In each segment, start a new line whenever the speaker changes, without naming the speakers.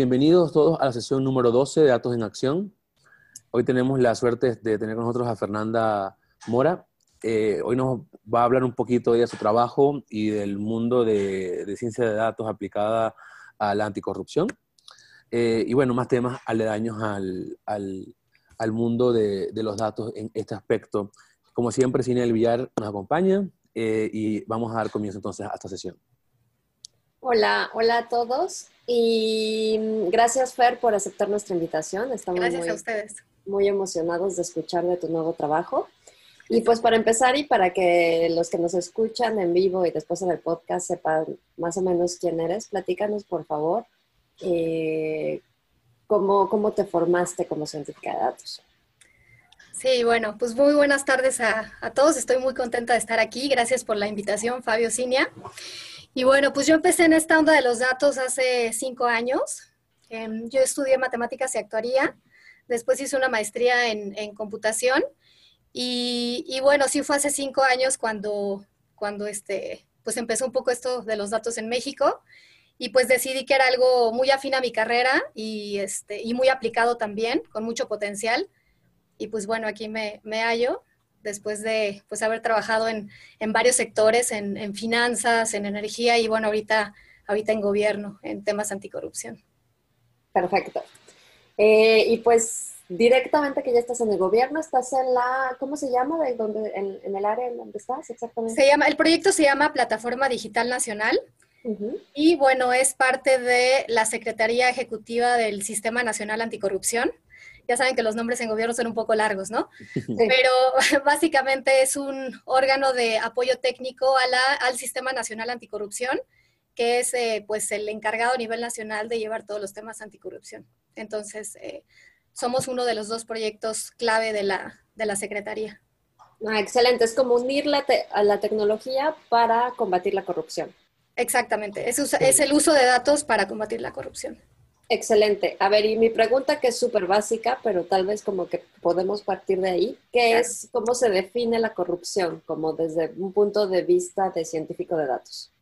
bienvenidos todos a la sesión número 12 de Datos en Acción. Hoy tenemos la suerte de tener con nosotros a Fernanda Mora. Eh, hoy nos va a hablar un poquito de su trabajo y del mundo de, ciencia de datos aplicada a la anticorrupción. Eh, y bueno, más temas aledaños al, al, mundo de, los datos en este aspecto. Como siempre, Cine Villar nos acompaña eh, y vamos a dar comienzo entonces a esta sesión.
Hola, hola a todos y gracias Fer por aceptar nuestra invitación.
Estamos gracias muy, a ustedes.
Muy emocionados de escuchar de tu nuevo trabajo. Y pues para empezar y para que los que nos escuchan en vivo y después en el podcast sepan más o menos quién eres, platícanos por favor eh, cómo, cómo te formaste como científica de datos.
Sí, bueno, pues muy buenas tardes a, a, todos. Estoy muy contenta de estar aquí. Gracias por la invitación, Fabio Cinia. Y bueno, pues yo empecé en esta onda de los datos hace cinco años. Em, yo estudié matemáticas y actuaría, después hice una maestría en, computación y, bueno, sí fue hace cinco años cuando, cuando este, pues empezó un poco esto de los datos en México y pues decidí que era algo muy afín a mi carrera y, este, y muy aplicado también, con mucho potencial. Y pues bueno, aquí me, me hallo después de pues, haber trabajado en, varios sectores, en, finanzas, en energía y bueno, ahorita, ahorita en gobierno, en temas anticorrupción.
Perfecto. Eh, y pues directamente que ya estás en el gobierno, estás en la, ¿cómo se llama? De donde, en, el área en donde estás exactamente.
Se llama, el proyecto se llama Plataforma Digital Nacional. Y bueno, es parte de la Secretaría Ejecutiva del Sistema Nacional Anticorrupción ya saben que los nombres en gobierno son un poco largos, ¿no? Pero básicamente es un órgano de apoyo técnico a la, al Sistema Nacional Anticorrupción, que es eh, pues el encargado a nivel nacional de llevar todos los temas anticorrupción. Entonces, eh, somos uno de los dos proyectos clave de la, de la Secretaría.
Ah, excelente, es como unir la a la tecnología para combatir la corrupción.
Exactamente, es, es el uso de datos para combatir la corrupción.
Excelente. A ver, y mi pregunta que es súper básica, pero tal vez como que podemos partir de ahí, ¿qué es cómo se define la corrupción como desde un punto de vista de científico de datos?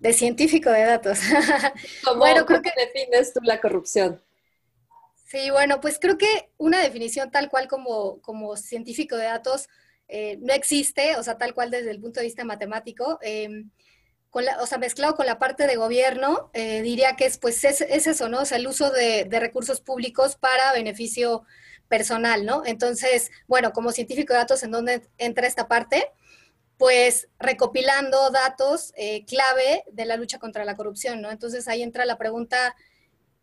De científico de datos.
¿Cómo, bueno, creo que defines tú la corrupción?
Sí, bueno, pues creo que una definición tal cual como, como científico de datos eh, no existe, o sea, tal cual desde el punto de vista matemático. Em, o sea, mezclado con la parte de gobierno, eh, diría que es, pues, es, eso, ¿no? O sea, el uso de, recursos públicos para beneficio personal, ¿no? Entonces, bueno, como científico de datos, ¿en dónde entra esta parte? Pues recopilando datos eh, clave de la lucha contra la corrupción, ¿no? Entonces ahí entra la pregunta,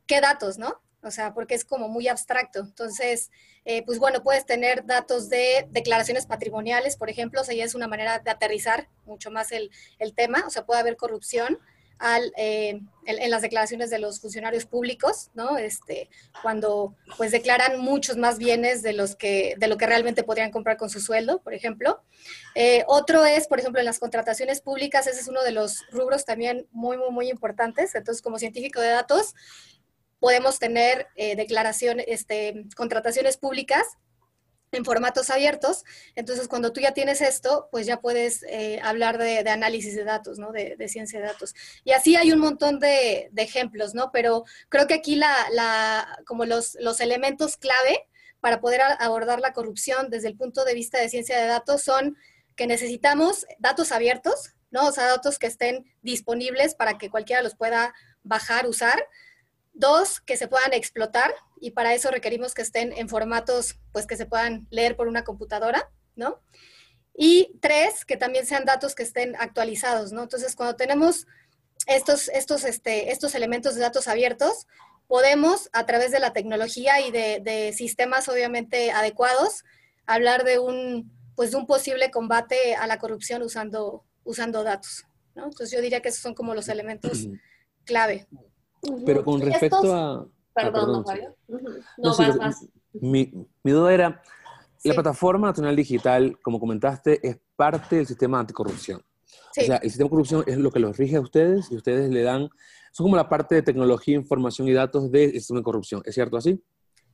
¿qué datos, no? O sea, porque es como muy abstracto. Entonces, eh, pues bueno, puedes tener datos de declaraciones patrimoniales, por ejemplo, o sea, ya es una manera de aterrizar mucho más el, tema, o sea, puede haber corrupción al, eh, en, las declaraciones de los funcionarios públicos, ¿no? Este, cuando pues declaran muchos más bienes de, los que, de lo que realmente podrían comprar con su sueldo, por ejemplo. Eh, otro es, por ejemplo, en las contrataciones públicas, ese es uno de los rubros también muy, muy, muy importantes. Entonces, como científico de datos, podemos tener eh, declaraciones, este, contrataciones públicas en formatos abiertos. Entonces, cuando tú ya tienes esto, pues ya puedes eh, hablar de, análisis de datos, ¿no? De, ciencia de datos. Y así hay un montón de, ejemplos, ¿no? Pero creo que aquí la, como los, los elementos clave para poder abordar la corrupción desde el punto de vista de ciencia de datos son que necesitamos datos abiertos, ¿no? O sea, datos que estén disponibles para que cualquiera los pueda bajar, usar Dos, que se puedan explotar y para eso requerimos que estén en formatos pues que se puedan leer por una computadora, ¿no? Y tres, que también sean datos que estén actualizados, ¿no? Entonces, cuando tenemos estos, estos, este, estos elementos de datos abiertos, podemos, a través de la tecnología y de, sistemas obviamente adecuados, hablar de un, pues, de un posible combate a la corrupción usando, usando datos, ¿no? Entonces, yo diría que esos son como los elementos clave.
Pero con respecto a...
Perdón,
no, Mi, duda era, la plataforma nacional digital, como comentaste, es parte del sistema anticorrupción. O sea, el sistema de corrupción es lo que los rige a ustedes y ustedes le dan, son como la parte de tecnología, información y datos del sistema de corrupción. ¿Es cierto así?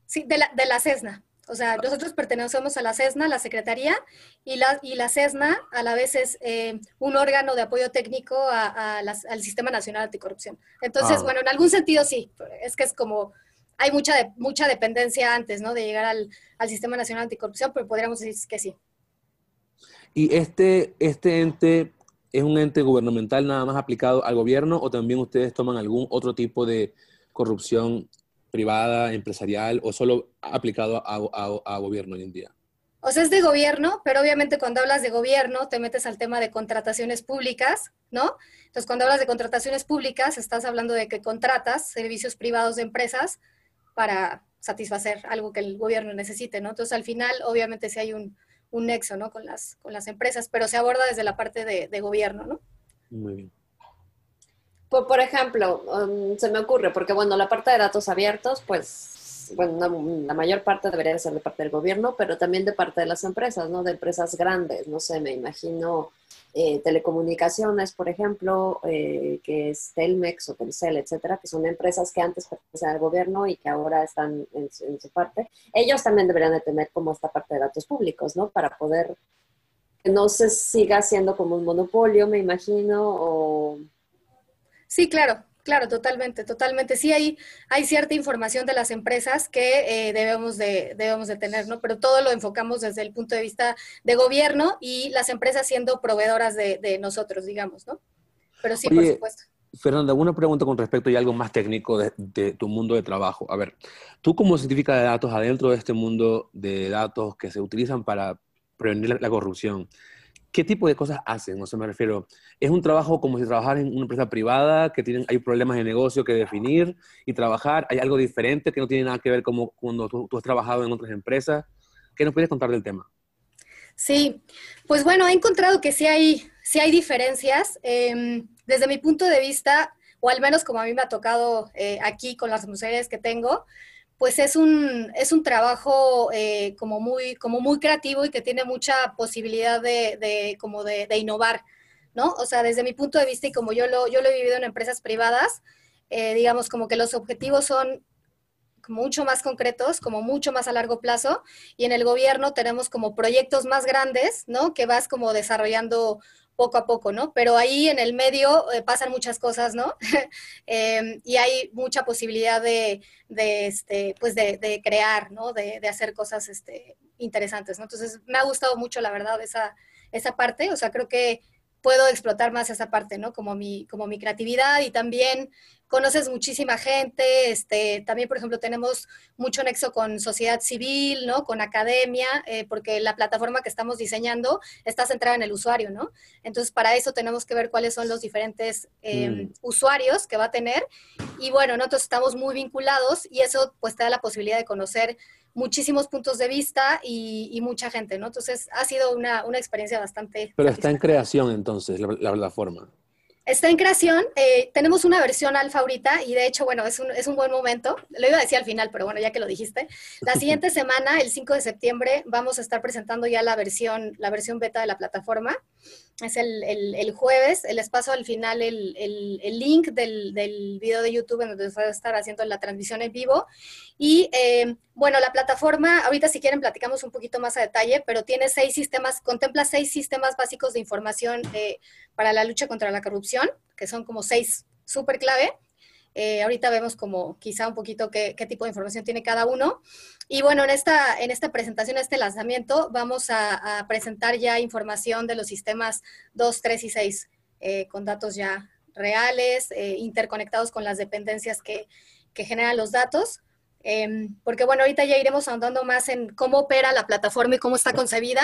Sí, de la, de la CESNA. O sea, nosotros pertenecemos a la CESNA, la Secretaría, y la, y la CESNA a la vez es eh, un órgano de apoyo técnico al Sistema Nacional Anticorrupción. Entonces, ah. bueno, en algún sentido sí, es que es como, hay mucha, mucha dependencia antes, ¿no? De llegar al, al Sistema Nacional Anticorrupción, pero podríamos decir que sí.
¿Y este, este ente es un ente gubernamental nada más aplicado al gobierno o también ustedes toman algún otro tipo de corrupción privada, empresarial o solo aplicado a, gobierno hoy en día?
O sea, es de gobierno, pero obviamente cuando hablas de gobierno te metes al tema de contrataciones públicas, ¿no? Entonces, cuando hablas de contrataciones públicas, estás hablando de que contratas servicios privados de empresas para satisfacer algo que el gobierno necesite, ¿no? Entonces, al final, obviamente, si hay un, un nexo, ¿no? Con las, con las empresas, pero se aborda desde la parte de, de gobierno, ¿no?
Muy bien.
Por, por ejemplo, um, se me ocurre, porque bueno, la parte de datos abiertos, pues, bueno, la mayor parte debería ser de parte del gobierno, pero también de parte de las empresas, ¿no? De empresas grandes, no sé, me imagino eh, telecomunicaciones, por ejemplo, eh, que es Telmex o Telcel, etcétera, que son empresas que antes pertenecían al gobierno y que ahora están en, en, su parte. Ellos también deberían de tener como esta parte de datos públicos, ¿no? Para poder que no se siga siendo como un monopolio, me imagino, o
Sí, claro, claro, totalmente, totalmente. Sí hay, hay cierta información de las empresas que eh, debemos, de, debemos de tener, ¿no? Pero todo lo enfocamos desde el punto de vista de gobierno y las empresas siendo proveedoras de, nosotros, digamos, ¿no? Pero sí, por supuesto.
Fernanda, una pregunta con respecto a algo más técnico de, de, tu mundo de trabajo. A ver, tú como científica de datos, adentro de este mundo de datos que se utilizan para prevenir la corrupción, ¿qué tipo de cosas hacen? O sea, me refiero, ¿es un trabajo como si trabajaran en una empresa privada, que tienen, hay problemas de negocio que definir y trabajar? ¿Hay algo diferente que no tiene nada que ver como cuando tú, has trabajado en otras empresas? ¿Qué nos puedes contar del tema?
Sí, pues bueno, he encontrado que sí hay, sí hay diferencias. Em, desde mi punto de vista, o al menos como a mí me ha tocado eh, aquí con las mujeres que tengo, pues es un, es un trabajo eh, como, muy, como muy creativo y que tiene mucha posibilidad de, como de, innovar, ¿no? O sea, desde mi punto de vista y como yo lo, yo lo he vivido en empresas privadas, eh, digamos como que los objetivos son mucho más concretos, como mucho más a largo plazo, y en el gobierno tenemos como proyectos más grandes, ¿no? Que vas como desarrollando poco a poco, ¿no? Pero ahí en el medio eh, pasan muchas cosas, ¿no? Em, y hay mucha posibilidad de, este, pues de, crear, ¿no? De, hacer cosas este, interesantes, ¿no? Entonces, me ha gustado mucho, la verdad, esa, esa parte. O sea, creo que puedo explotar más esa parte, ¿no? Como mi, como mi creatividad y también conoces muchísima gente, este, también, por ejemplo, tenemos mucho nexo con sociedad civil, ¿no? Con academia, eh, porque la plataforma que estamos diseñando está centrada en el usuario, ¿no? Entonces, para eso tenemos que ver cuáles son los diferentes em, mm. usuarios que va a tener. Y bueno, nosotros estamos muy vinculados y eso pues te da la posibilidad de conocer muchísimos puntos de vista y, mucha gente, ¿no? Entonces, ha sido una, experiencia bastante...
Pero está en creación entonces la plataforma.
Está en creación, eh, tenemos una versión alfa ahorita y de hecho, bueno, es un, es un buen momento. Lo iba a decir al final, pero bueno, ya que lo dijiste. La siguiente semana, el 5 de septiembre, vamos a estar presentando ya la versión, la versión beta de la plataforma. Es el, el, jueves, les paso al final el, el link del, del, video de YouTube en donde va a estar haciendo la transmisión en vivo. Y eh, bueno, la plataforma, ahorita si quieren platicamos un poquito más a detalle, pero tiene seis sistemas, contempla seis sistemas básicos de información eh, para la lucha contra la corrupción, que son como seis súper clave. Eh, ahorita vemos como quizá un poquito qué, tipo de información tiene cada uno. Y bueno, en esta, en esta presentación, este lanzamiento, vamos a, presentar ya información de los sistemas 2, 3 y 6, eh, con datos ya reales, interconectados con las dependencias que, que generan los datos. Em, porque bueno, ahorita ya iremos ahondando más en cómo opera la plataforma y cómo está concebida,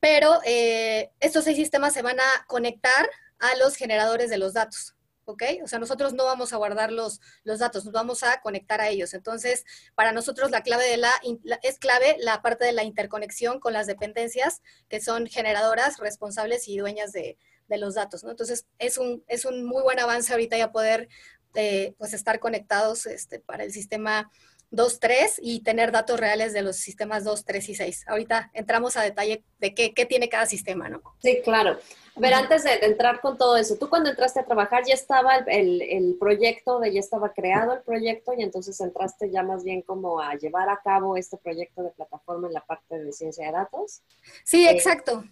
pero eh, estos seis sistemas se van a conectar a los generadores de los datos. ¿Ok? O sea, nosotros no vamos a guardar los, los datos, nos vamos a conectar a ellos. Entonces, para nosotros la clave de la, es clave la parte de la interconexión con las dependencias que son generadoras, responsables y dueñas de, de los datos. Entonces, es un, es un muy buen avance ahorita ya poder eh, pues estar conectados este, para el sistema 2, 3 y tener datos reales de los sistemas 2, 3 y 6. Ahorita entramos a detalle de qué, qué tiene cada sistema, ¿no?
Sí, claro. A ver, antes de, entrar con todo eso, tú cuando entraste a trabajar ya estaba el, el, proyecto, de, ya estaba creado el proyecto y entonces entraste ya más bien como a llevar a cabo este proyecto de plataforma en la parte de ciencia de datos.
Sí, eh, exacto.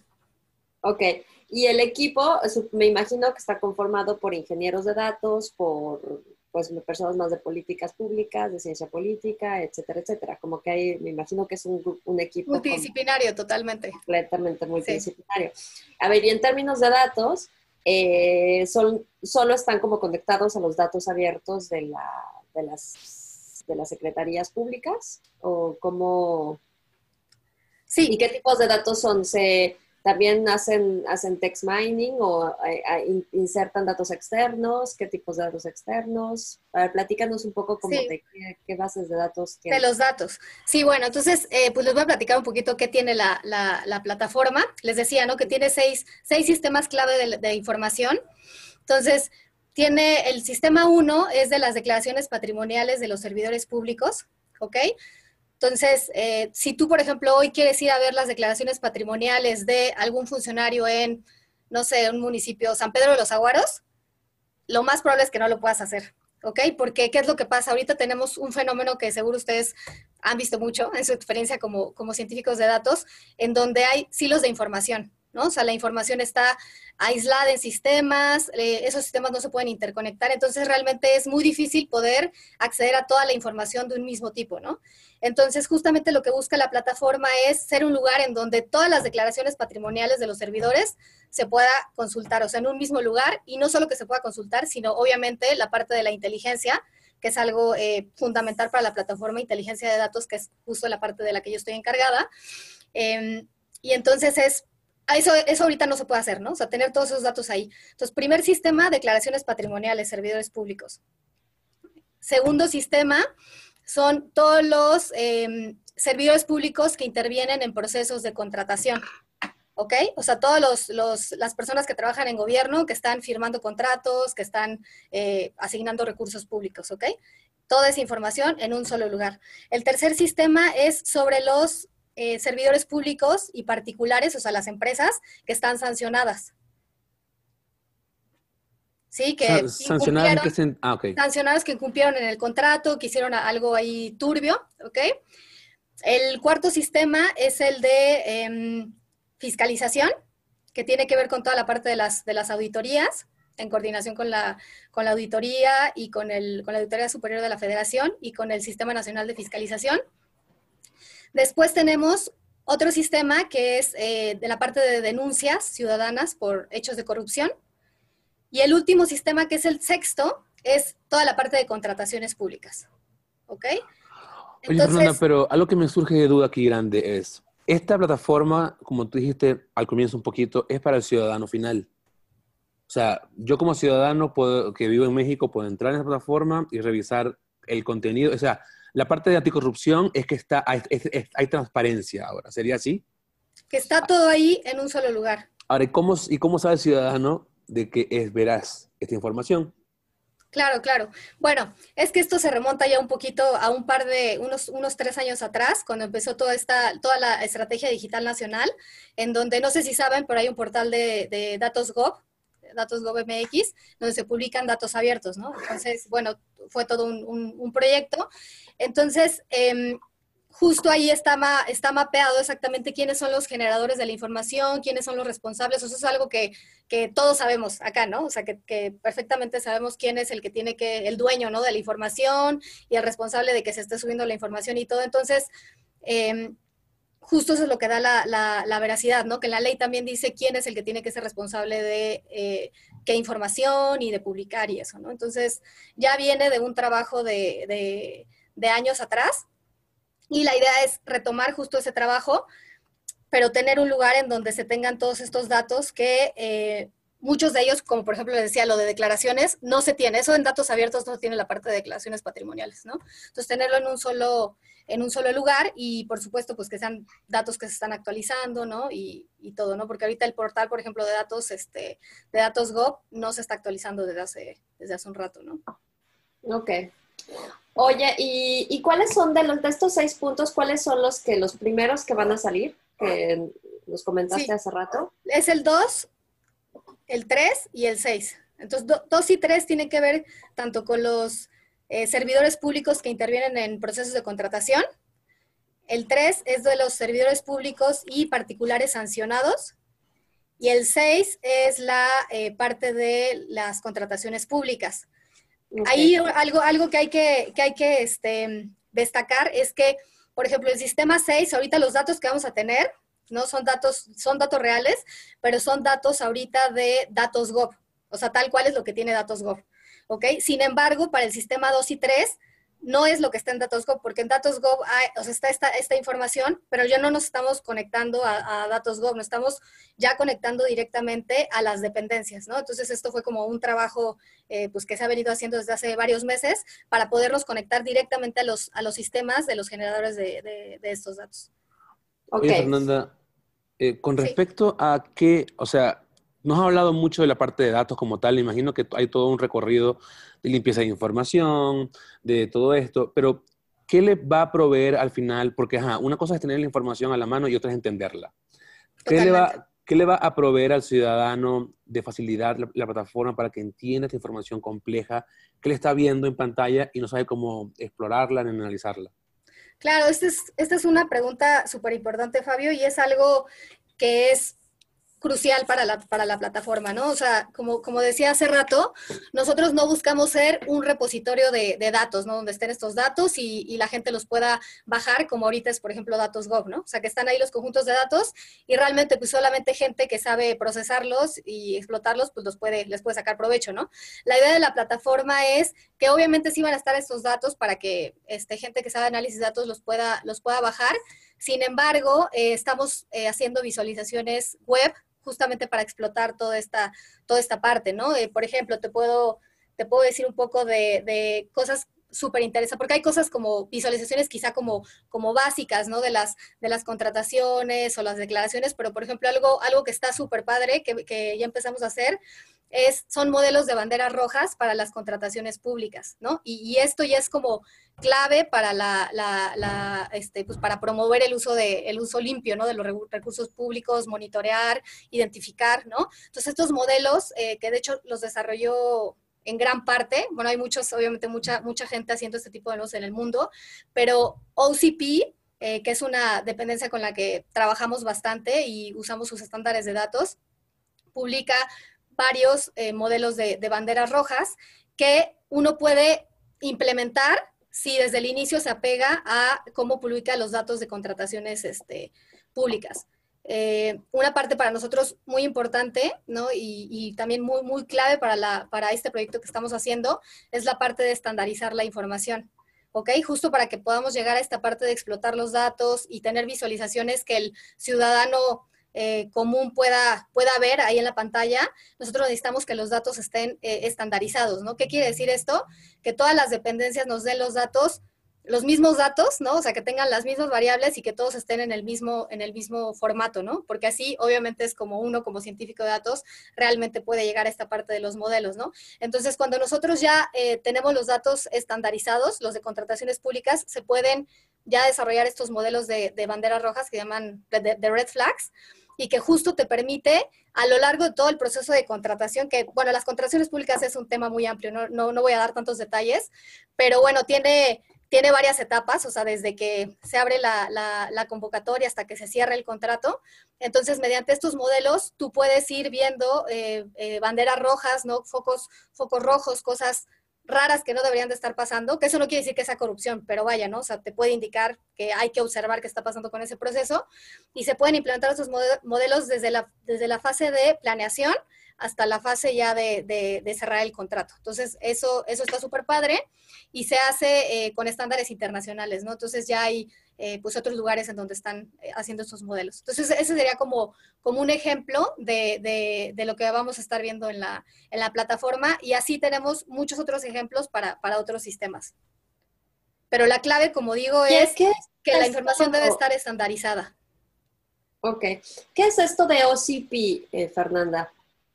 Ok, y el equipo, me imagino que está conformado por ingenieros de datos, por pues personas más de políticas públicas, de ciencia política, etcétera, etcétera. Como que hay, me imagino que es un, un equipo
multidisciplinario totalmente.
Completamente multidisciplinario. A ver, y en términos de datos, eh, son, solo están como conectados a los datos abiertos de, la, de, las, de las secretarías públicas o cómo...
Sí.
¿Y qué tipos de datos son? ¿Se también hacen, hacen text mining o eh, insertan datos externos, qué tipos de datos externos. A ver, platícanos un poco como de qué, bases de datos
tienen. De los datos. Sí, bueno, entonces, eh, pues les voy a platicar un poquito qué tiene la, la, plataforma. Les decía, ¿no? Que tiene seis, seis sistemas clave de, de información. Entonces, tiene el sistema 1 es de las declaraciones patrimoniales de los servidores públicos, ¿ok? Entonces, eh, si tú, por ejemplo, hoy quieres ir a ver las declaraciones patrimoniales de algún funcionario en, no sé, un municipio, San Pedro de los Aguaros, lo más probable es que no lo puedas hacer, ¿ok? Porque, ¿qué es lo que pasa? Ahorita tenemos un fenómeno que seguro ustedes han visto mucho en su experiencia como, como científicos de datos, en donde hay silos de información, ¿no? O sea, la información está aislada en sistemas, eh, esos sistemas no se pueden interconectar, entonces realmente es muy difícil poder acceder a toda la información de un mismo tipo, ¿no? Entonces, justamente lo que busca la plataforma es ser un lugar en donde todas las declaraciones patrimoniales de los servidores se pueda consultar, o sea, en un mismo lugar, y no solo que se pueda consultar, sino obviamente la parte de la inteligencia, que es algo eh, fundamental para la plataforma inteligencia de datos, que es justo la parte de la que yo estoy encargada. Em, y entonces es eso, ahorita no se puede hacer, ¿no? O sea, tener todos esos datos ahí. Entonces, primer sistema, declaraciones patrimoniales, servidores públicos. Segundo sistema son todos los em, servidores públicos que intervienen en procesos de contratación. ¿ok? O sea, todas los, las personas que trabajan en gobierno, que están firmando contratos, que están eh, asignando recursos públicos, ¿ok? Toda esa información en un solo lugar. El tercer sistema es sobre los eh, servidores públicos y particulares, o sea, las empresas que están sancionadas. Sí, que
sancionadas que ah,
sancionadas que incumplieron en el contrato, que hicieron algo ahí turbio, ¿ok? El cuarto sistema es el de em, fiscalización, que tiene que ver con toda la parte de las, de las auditorías, en coordinación con la, con la auditoría y con, el, con la Auditoría Superior de la Federación y con el Sistema Nacional de Fiscalización. Después tenemos otro sistema que es eh, de la parte de denuncias ciudadanas por hechos de corrupción. Y el último sistema, que es el sexto, es toda la parte de contrataciones públicas. ¿Ok?
Oye, Fernanda, pero algo que me surge de duda aquí grande es, esta plataforma, como tú dijiste al comienzo un poquito, es para el ciudadano final. O sea, yo como ciudadano que vivo en México puedo entrar en esa plataforma y revisar el contenido. O sea, la parte de anticorrupción es que está, hay, hay transparencia ahora, ¿sería así?
Que está todo ahí en un solo lugar.
Ahora, ¿y cómo, y cómo sabe el ciudadano de que es veraz esta información?
Claro, claro. Bueno, es que esto se remonta ya un poquito a un par de, unos, unos tres años atrás, cuando empezó toda esta, toda la estrategia digital nacional, en donde no sé si saben, pero hay un portal de, de datos Gov, datos GovMX, donde se publican datos abiertos, ¿no? Entonces, bueno, fue todo un, proyecto. Entonces, em, justo ahí está, está mapeado exactamente quiénes son los generadores de la información, quiénes son los responsables. Eso es algo que, todos sabemos acá, ¿no? O sea, que, perfectamente sabemos quién es el que tiene que, el dueño, ¿no? De la información y el responsable de que se esté subiendo la información y todo. Entonces, eh, justo eso es lo que da la, veracidad, ¿no? Que la ley también dice quién es el que tiene que ser responsable de eh, qué información y de publicar y eso, ¿no? Entonces, ya viene de un trabajo de, años atrás y la idea es retomar justo ese trabajo, pero tener un lugar en donde se tengan todos estos datos que eh, muchos de ellos, como por ejemplo les decía lo de declaraciones, no se tiene. Eso en datos abiertos no tiene la parte de declaraciones patrimoniales, ¿no? Entonces, tenerlo en un solo en un solo lugar y por supuesto pues que sean datos que se están actualizando, ¿no? Y, todo, ¿no? Porque ahorita el portal, por ejemplo, de datos, este, de datos Gov no se está actualizando desde hace, desde hace un rato, ¿no?
Ok. Oye, ¿y, cuáles son de, los, de estos seis puntos, cuáles son los que los primeros que van a salir? Que nos comentaste hace rato.
Es el 2, el 3 y el 6. Entonces, 2 y 3 tienen que ver tanto con los eh, servidores públicos que intervienen en procesos de contratación. El 3 es de los servidores públicos y particulares sancionados. Y el 6 es la eh, parte de las contrataciones públicas. Ahí algo, algo que hay que, que, hay que este, destacar es que, por ejemplo, el sistema 6, ahorita los datos que vamos a tener, no son datos, son datos reales, pero son datos ahorita de datos Gov, o sea, tal cual es lo que tiene datos Gov. ¿Ok? Sin embargo, para el sistema 2 y 3, no es lo que está en DatosGov, porque en DatosGov hay, o sea, está esta, esta, información, pero ya no nos estamos conectando a, a DatosGov, nos estamos ya conectando directamente a las dependencias, ¿no? Entonces, esto fue como un trabajo eh, pues, que se ha venido haciendo desde hace varios meses para podernos conectar directamente a los, a los sistemas de los generadores de, de, estos datos.
Ok. Fernanda, eh, con respecto a qué, o sea, nos ha hablado mucho de la parte de datos como tal, imagino que hay todo un recorrido de limpieza de información, de todo esto, pero ¿qué le va a proveer al final? Porque una cosa es tener la información a la mano y otra es entenderla. ¿Qué le, va, ¿Qué le, va, a proveer al ciudadano de facilidad la, plataforma para que entienda esta información compleja que le está viendo en pantalla y no sabe cómo explorarla ni analizarla?
Claro, esta es, esta es una pregunta súper importante, Fabio, y es algo que es crucial para la, para la plataforma, ¿no? O sea, como, como decía hace rato, nosotros no buscamos ser un repositorio de, datos, ¿no? Donde estén estos datos y, la gente los pueda bajar, como ahorita es, por ejemplo, datos Gov, ¿no? O sea, que están ahí los conjuntos de datos y realmente, pues solamente gente que sabe procesarlos y explotarlos, pues los puede, les puede sacar provecho, ¿no? La idea de la plataforma es que obviamente sí van a estar estos datos para que este, gente que sabe análisis de datos los pueda, los pueda bajar. Sin embargo, eh, estamos eh, haciendo visualizaciones web justamente para explotar toda esta, toda esta parte, ¿no? Eh, por ejemplo, te puedo, te puedo decir un poco de, de cosas súper interesantes, porque hay cosas como visualizaciones quizá como, como básicas, ¿no? De las, de las contrataciones o las declaraciones, pero por ejemplo, algo, algo que está súper padre, que, que, ya empezamos a hacer, es, son modelos de banderas rojas para las contrataciones públicas, ¿no? Y, esto ya es como clave para la, este, pues para promover el uso de, el uso limpio, ¿no? De los recursos públicos, monitorear, identificar, ¿no? Entonces estos modelos, eh, que de hecho los desarrolló en gran parte, bueno, hay muchos, obviamente mucha, mucha gente haciendo este tipo de modelos en el mundo, pero OCP, eh, que es una dependencia con la que trabajamos bastante y usamos sus estándares de datos, publica varios eh, modelos de, banderas rojas que uno puede implementar si desde el inicio se apega a cómo publica los datos de contrataciones este, públicas. Eh, una parte para nosotros muy importante, ¿no? Y, también muy, muy clave para, la, para este proyecto que estamos haciendo, es la parte de estandarizar la información. ¿ok? Justo para que podamos llegar a esta parte de explotar los datos y tener visualizaciones que el ciudadano eh, común pueda, pueda ver ahí en la pantalla, nosotros necesitamos que los datos estén eh, estandarizados, ¿no? ¿Qué quiere decir esto? Que todas las dependencias nos den los datos, los mismos datos, ¿no? O sea, que tengan las mismas variables y que todos estén en el mismo, en el mismo formato, ¿no? Porque así, obviamente, es como uno, como científico de datos, realmente puede llegar a esta parte de los modelos, ¿no? Entonces, cuando nosotros ya eh, tenemos los datos estandarizados, los de contrataciones públicas, se pueden ya desarrollar estos modelos de, banderas rojas que llaman de, red flags y que justo te permite a lo largo de todo el proceso de contratación, que bueno, las contrataciones públicas es un tema muy amplio, no, no, no voy a dar tantos detalles, pero bueno, tiene, tiene varias etapas, o sea, desde que se abre la, la, convocatoria hasta que se cierra el contrato. Entonces, mediante estos modelos, tú puedes ir viendo eh, eh, banderas rojas, ¿no? Focos, focos rojos, cosas raras que no deberían de estar pasando, que eso no quiere decir que sea corrupción, pero vaya, ¿no? O sea, te puede indicar que hay que observar qué está pasando con ese proceso y se pueden implementar esos modelos desde la, desde la fase de planeación hasta la fase ya de, cerrar el contrato. Entonces, eso, eso está súper padre y se hace eh, con estándares internacionales, ¿no? Entonces, ya hay eh, pues otros lugares en donde están eh, haciendo estos modelos. Entonces, ese sería como, como un ejemplo de, lo que vamos a estar viendo en la, en la plataforma y así tenemos muchos otros ejemplos para, otros sistemas. Pero la clave, como digo, es, que la información debe estar estandarizada.
Ok. ¿Qué es esto de OCP, Fernanda?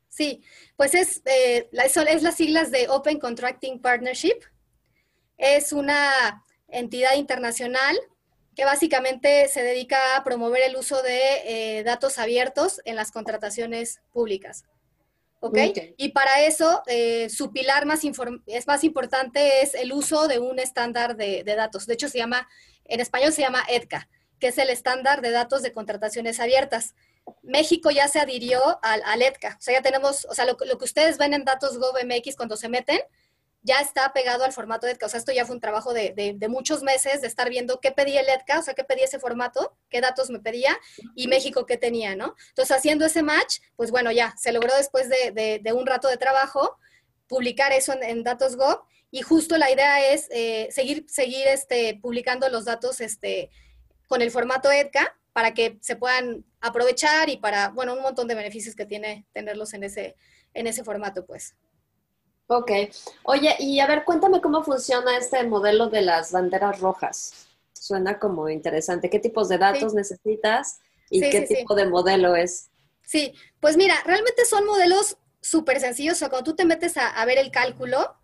Sí, pues es, eh, es las siglas de Open Contracting Partnership. es una entidad internacional que básicamente se dedica a promover el uso de eh, datos abiertos en las contrataciones públicas. ¿Ok? Y para eso, eh, su pilar más es más importante es el uso de un estándar de, datos. De hecho, se llama, en español se llama EDCA, que es el estándar de datos de contrataciones abiertas. México ya se adhirió al, al EDCA. O sea, ya tenemos, o sea, lo, lo que ustedes ven en datos GovMX cuando se meten, ya está pegado al formato EDCA. O sea, esto ya fue un trabajo de, muchos meses de estar viendo qué pedía el EDCA, o sea, qué pedía ese formato, qué datos me pedía y México qué tenía, ¿no? Entonces, haciendo ese match, pues bueno, ya se logró después de, un rato de trabajo publicar eso en, Datos Gov y justo la idea es eh, seguir, seguir este, publicando los datos este, con el formato EDCA para que se puedan aprovechar y para, bueno, un montón de beneficios que tiene tenerlos en ese, en ese formato, pues.
Ok. Oye, y a ver, cuéntame cómo funciona este modelo de las banderas rojas. Suena como interesante. ¿Qué tipos de datos necesitas y qué tipo de modelo es?
Sí, pues mira, realmente son modelos súper sencillos. O sea, cuando tú te metes a, ver el cálculo,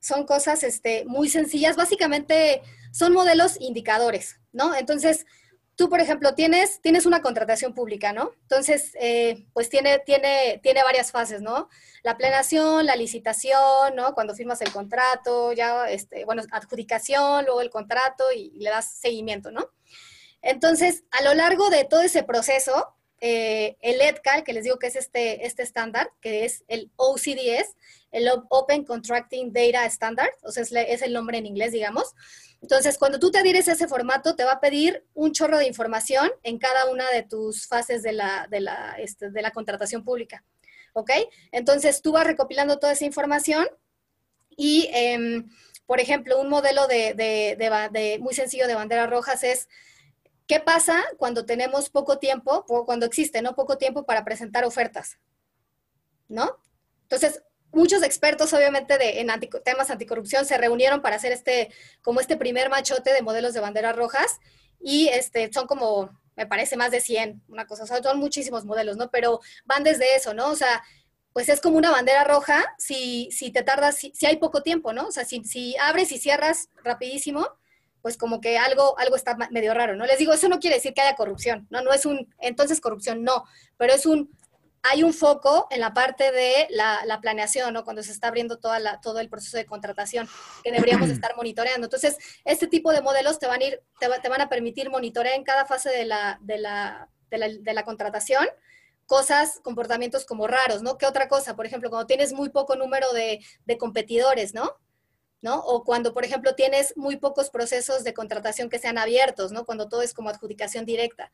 son cosas este, muy sencillas. Básicamente son modelos indicadores, ¿no? Entonces, tú, por ejemplo, tienes, tienes una contratación pública, ¿no? Entonces, eh, pues tiene, tiene, tiene varias fases, ¿no? La plenación, la licitación, ¿no? Cuando firmas el contrato, ya, este, bueno, adjudicación, luego el contrato y, le das seguimiento, ¿no? Entonces, a lo largo de todo ese proceso, eh, el EDCAL, que les digo que es este, este estándar, que es el OCDS, el Open Contracting Data Standard, o sea, es, el nombre en inglés, digamos. Entonces, cuando tú te adhieres a ese formato, te va a pedir un chorro de información en cada una de tus fases de la, de la, este, de la contratación pública. ¿Ok? Entonces, tú vas recopilando toda esa información y, em, por ejemplo, un modelo de, de, muy sencillo de banderas rojas es ¿Qué pasa cuando tenemos poco tiempo, cuando existe, ¿no? Poco tiempo para presentar ofertas, ¿no? Entonces, muchos expertos, obviamente, de, en temas anticorrupción se reunieron para hacer este, como este primer machote de modelos de banderas rojas y este, son como, me parece, más de 100, una cosa, o sea, son muchísimos modelos, ¿no? Pero van desde eso, ¿no? O sea, pues es como una bandera roja si, si te tardas, si, si hay poco tiempo, ¿no? O sea, si, si abres y cierras rapidísimo, pues como que algo, algo está medio raro, ¿no? Les digo, eso no quiere decir que haya corrupción, ¿no? No es un, entonces corrupción no, pero es un, hay un foco en la parte de la, planeación, ¿no? Cuando se está abriendo toda la, todo el proceso de contratación que deberíamos estar monitoreando. Entonces, este tipo de modelos te van a ir, te, van a permitir monitorear en cada fase de la, de la, de la, contratación cosas, comportamientos como raros, ¿no? ¿Qué otra cosa? Por ejemplo, cuando tienes muy poco número de, de competidores, ¿no? ¿No? O cuando, por ejemplo, tienes muy pocos procesos de contratación que sean abiertos, ¿no? Cuando todo es como adjudicación directa.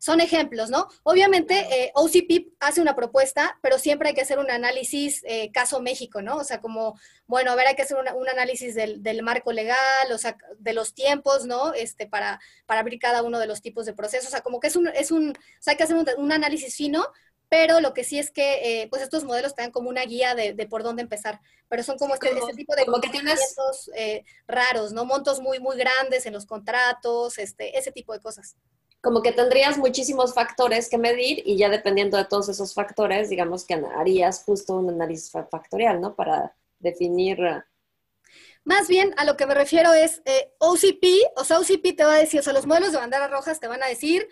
Son ejemplos, ¿no? Obviamente, eh, OCP hace una propuesta, pero siempre hay que hacer un análisis eh, caso México, ¿no? O sea, como, bueno, a ver, hay que hacer un análisis del, marco legal, o sea, de los tiempos, ¿no? Este, para, para abrir cada uno de los tipos de procesos. O sea, como que es un, es un, o sea, hay que hacer un análisis fino, pero lo que sí es que eh, pues estos modelos te dan como una guía de, por dónde empezar, pero son como, este, este, tipo de como eh, raros, ¿no? Montos muy, muy grandes en los contratos, este, ese tipo de cosas.
Como que tendrías muchísimos factores que medir y ya dependiendo de todos esos factores, digamos que harías justo un análisis factorial, ¿no? Para definir...
Más bien, a lo que me refiero es eh, OCP, o sea, OCP te va a decir, o sea, los modelos de banderas rojas te van a decir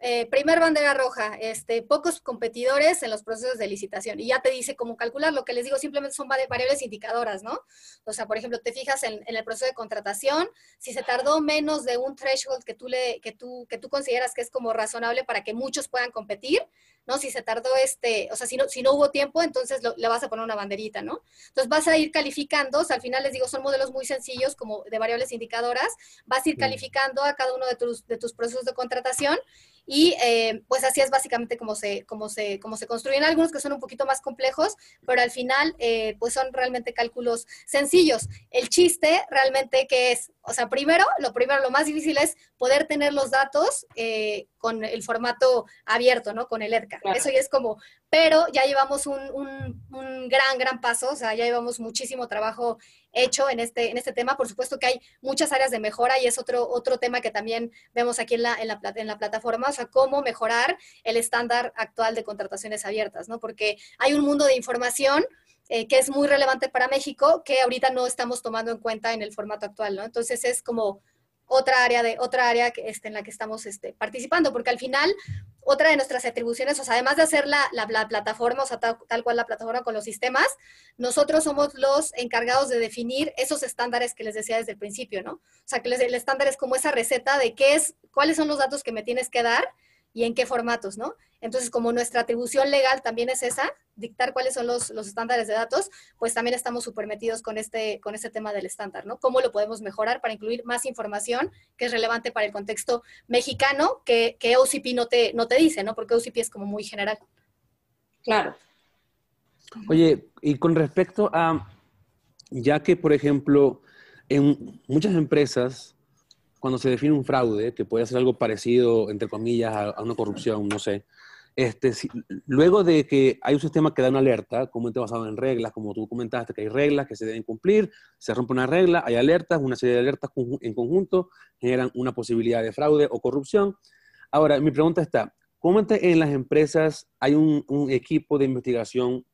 eh, primer bandera roja, este, pocos competidores en los procesos de licitación. Y ya te dice cómo calcular. Lo que les digo simplemente son variables indicadoras, ¿no? O sea, por ejemplo, te fijas en, el proceso de contratación, si se tardó menos de un threshold que tú, le, que tú, que tú consideras que es como razonable para que muchos puedan competir, ¿no? Si se tardó este, o sea, si no, si no hubo tiempo, entonces le vas a poner una banderita, ¿no? Entonces vas a ir calificando, o sea, al final les digo, son modelos muy sencillos como de variables indicadoras, vas a ir calificando a cada uno de tus, de tus procesos de contratación y eh, pues así es básicamente como se, como, se, como se construyen algunos que son un poquito más complejos, pero al final eh, pues son realmente cálculos sencillos. El chiste realmente que es, o sea, primero, lo primero, lo más difícil es poder tener los datos eh, con el formato abierto, ¿no? Con el EDCA. Eso ya es como, pero ya llevamos un, un, un, gran, gran paso, o sea, ya llevamos muchísimo trabajo hecho en este, en este tema. Por supuesto que hay muchas áreas de mejora y es otro, otro tema que también vemos aquí en la, en la, en la plataforma, o sea, cómo mejorar el estándar actual de contrataciones abiertas, ¿no? Porque hay un mundo de información eh, que es muy relevante para México, que ahorita no estamos tomando en cuenta en el formato actual, ¿no? Entonces es como otra área, de, otra área que, este, en la que estamos este, participando, porque al final, otra de nuestras atribuciones, o sea, además de hacer la, la, plataforma, o sea, tal, cual la plataforma con los sistemas, nosotros somos los encargados de definir esos estándares que les decía desde el principio, ¿no? O sea, que el estándar es como esa receta de qué es, cuáles son los datos que me tienes que dar y en qué formatos, ¿no? Entonces, como nuestra atribución legal también es esa, dictar cuáles son los, los estándares de datos, pues también estamos súper metidos con este, con este tema del estándar, ¿no? ¿Cómo lo podemos mejorar para incluir más información que es relevante para el contexto mexicano que, que OCP no te, no te dice, ¿no? Porque OCP es como muy general.
Claro.
Oye, y con respecto a, ya que, por ejemplo, en muchas empresas cuando se define un fraude, que puede ser algo parecido, entre comillas, a, una corrupción, no sé, este, luego de que hay un sistema que da una alerta, como basado en reglas, como tú comentaste, que hay reglas que se deben cumplir, se rompe una regla, hay alertas, una serie de alertas en conjunto generan una posibilidad de fraude o corrupción. Ahora, mi pregunta está, ¿cómo en las empresas hay un, equipo de investigación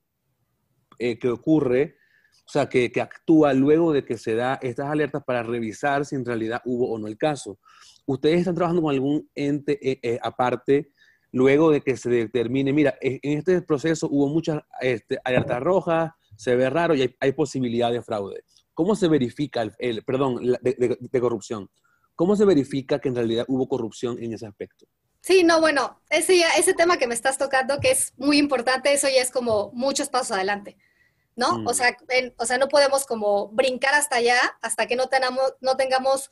eh, que ocurre o sea, que, actúa luego de que se da estas alertas para revisar si en realidad hubo o no el caso. ¿Ustedes están trabajando con algún ente eh, eh, aparte luego de que se determine, mira, en este proceso hubo muchas este, alertas rojas, se ve raro y hay, posibilidad de fraude? ¿Cómo se verifica, el, perdón, de, corrupción? ¿Cómo se verifica que en realidad hubo corrupción en ese aspecto?
Sí, no, bueno, ese, ese tema que me estás tocando, que es muy importante, eso ya es como muchos pasos adelante. ¿No? O, mm. sea, o sea, no podemos como brincar hasta allá hasta que no tengamos, no tengamos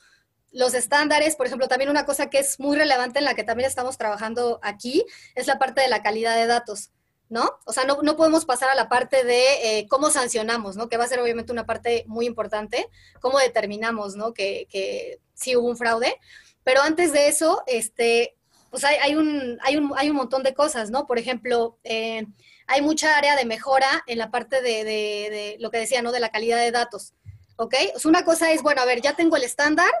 los estándares. Por ejemplo, también una cosa que es muy relevante en la que también estamos trabajando aquí es la parte de la calidad de datos. ¿no? O sea, no, no, podemos pasar a la parte de eh, cómo sancionamos, ¿no? Que va a ser obviamente una parte muy importante, cómo determinamos, ¿no? Que, que sí hubo un fraude. Pero antes de eso, este, pues hay, hay, un, hay, un, hay un montón de cosas, ¿no? Por ejemplo, eh, hay mucha área de mejora en la parte de, lo que decía, ¿no? De la calidad de datos. ¿Ok? una cosa es, bueno, a ver, ya tengo el estándar,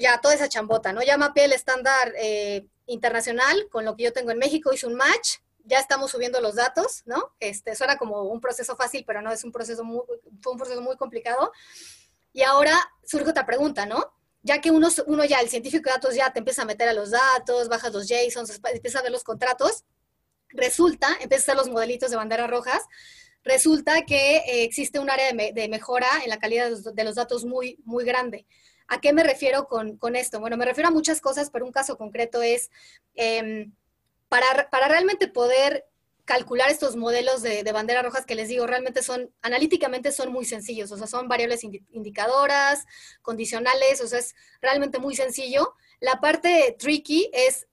ya toda esa chambota, ¿no? Ya mapeé el estándar eh, internacional con lo que yo tengo en México, hice un match, ya estamos subiendo los datos, ¿no? Este, eso era como un proceso fácil, pero no es un proceso muy, fue un proceso muy complicado. Y ahora surge otra pregunta, ¿no? Ya que uno, uno ya, el científico de datos ya te empieza a meter a los datos, bajas los JSONs, empieza a ver los contratos, Resulta, empiezan a hacer los modelitos de banderas rojas, resulta que eh, existe un área de, mejora en la calidad de los, datos muy, muy grande. ¿A qué me refiero con, esto? Bueno, me refiero a muchas cosas, pero un caso concreto es em, para, realmente poder calcular estos modelos de, de, banderas rojas que les digo, realmente son, analíticamente son muy sencillos, o sea, son variables indicadoras, condicionales, o sea, es realmente muy sencillo. La parte tricky es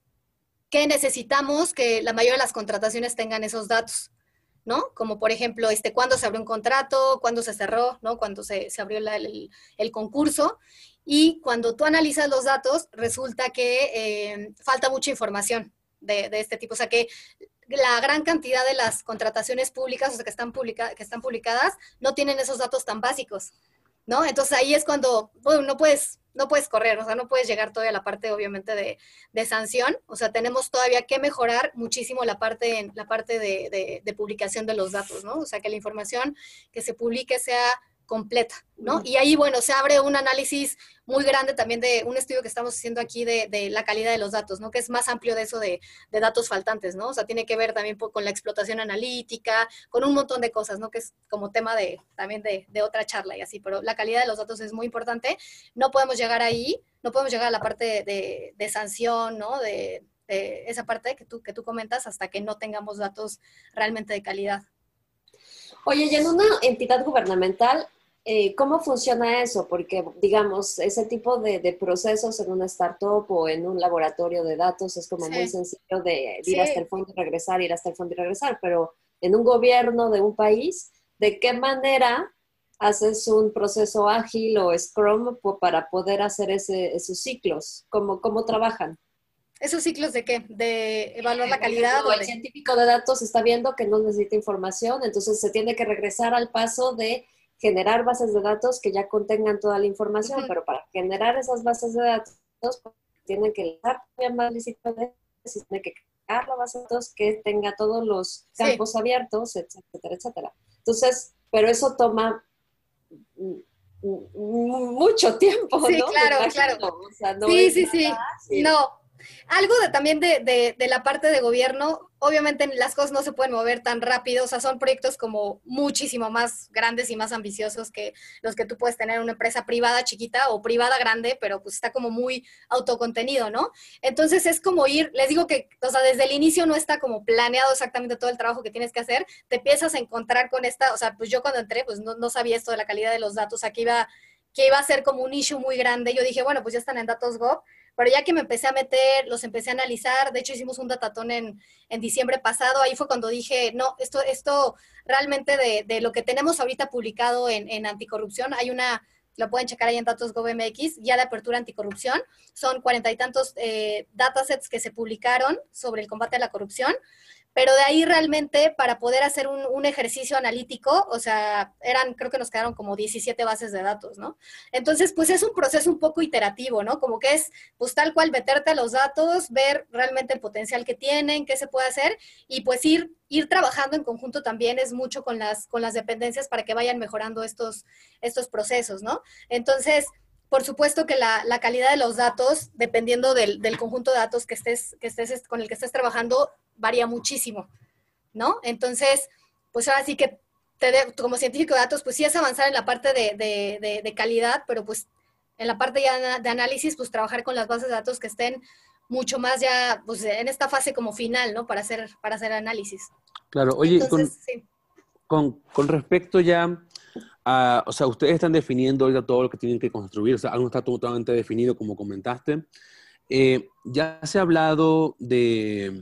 que necesitamos que la mayoría de las contrataciones tengan esos datos, ¿no? Como por ejemplo, este, cuándo se abrió un contrato, cuándo se cerró, ¿no? Cuándo se, se abrió el, concurso. Y cuando tú analizas los datos, resulta que eh, falta mucha información de, de, este tipo. O sea que la gran cantidad de las contrataciones públicas, o sea, que están, publica, que están publicadas, no tienen esos datos tan básicos. ¿No? Entonces ahí es cuando, no puedes, no puedes correr, o sea, no puedes llegar todavía a la parte, obviamente, de, de sanción, o sea, tenemos todavía que mejorar muchísimo la parte, la parte de, de, de publicación de los datos, ¿no? O sea, que la información que se publique sea completa, ¿no? Y ahí, bueno, se abre un análisis muy grande también de un estudio que estamos haciendo aquí de, la calidad de los datos, ¿no? Que es más amplio de eso de, datos faltantes, ¿no? O sea, tiene que ver también con la explotación analítica, con un montón de cosas, ¿no? Que es como tema de también de, otra charla y así, pero la calidad de los datos es muy importante. No podemos llegar ahí, no podemos llegar a la parte de, sanción, ¿no? De, esa parte que tú, que tú comentas hasta que no tengamos datos realmente de calidad.
Oye, y en una entidad gubernamental, eh, ¿Cómo funciona eso? Porque, digamos, ese tipo de, procesos en una startup o en un laboratorio de datos es como muy sencillo de ir hasta el fondo y regresar, ir hasta el fondo y regresar, pero en un gobierno de un país, ¿de qué manera haces un proceso ágil o Scrum para poder hacer ese, esos ciclos? ¿Cómo, ¿Cómo trabajan?
¿Esos ciclos de qué? ¿De evaluar la calidad?
el científico de datos está viendo que no necesita información, entonces se tiene que regresar al paso de generar bases de datos que ya contengan toda la información, pero para generar esas bases de datos tienen que dar más licitaciones, tienen que crear la base de datos que tenga todos los campos abiertos, etcétera, etcétera. Entonces, pero eso toma mucho tiempo,
sí, Claro, claro. sí, sí, sí. No, algo de, también de, de, la parte de gobierno, obviamente las cosas no se pueden mover tan rápido, o sea, son proyectos como muchísimo más grandes y más ambiciosos que los que tú puedes tener en una empresa privada chiquita o privada grande, pero pues está como muy autocontenido, ¿no? Entonces es como ir, les digo que, o sea, desde el inicio no está como planeado exactamente todo el trabajo que tienes que hacer, te empiezas a encontrar con esta, o sea, pues yo cuando entré, pues no, no sabía esto de la calidad de los datos, aquí iba que iba a ser como un issue muy grande. Yo dije, bueno, pues ya están en Datos Go, pero ya que me empecé a meter, los empecé a analizar, de hecho hicimos un datatón en, en diciembre pasado, ahí fue cuando dije, no, esto, esto realmente de, de lo que tenemos ahorita publicado en, en, anticorrupción, hay una, lo pueden checar ahí en Datos GovMX, ya de apertura anticorrupción, son cuarenta y tantos eh, datasets que se publicaron sobre el combate a la corrupción pero de ahí realmente para poder hacer un, ejercicio analítico, o sea, eran, creo que nos quedaron como 17 bases de datos, ¿no? Entonces, pues es un proceso un poco iterativo, ¿no? Como que es, pues tal cual, meterte a los datos, ver realmente el potencial que tienen, qué se puede hacer, y pues ir, ir trabajando en conjunto también es mucho con las, con las dependencias para que vayan mejorando estos, estos procesos, ¿no? Entonces, por supuesto que la, la, calidad de los datos, dependiendo del, del, conjunto de datos que estés, que estés, con el que estés trabajando, varía muchísimo, ¿no? Entonces, pues ahora sí que como científico de datos, pues sí es avanzar en la parte de, de, de, calidad, pero pues en la parte ya de análisis, pues trabajar con las bases de datos que estén mucho más ya, pues en esta fase como final, ¿no? Para hacer, para hacer análisis.
Claro, oye, con, con, con respecto ya Ah, o sea, ustedes están definiendo ahorita todo lo que tienen que construir, o sea, algo está totalmente definido, como comentaste. Eh, ya se ha hablado de,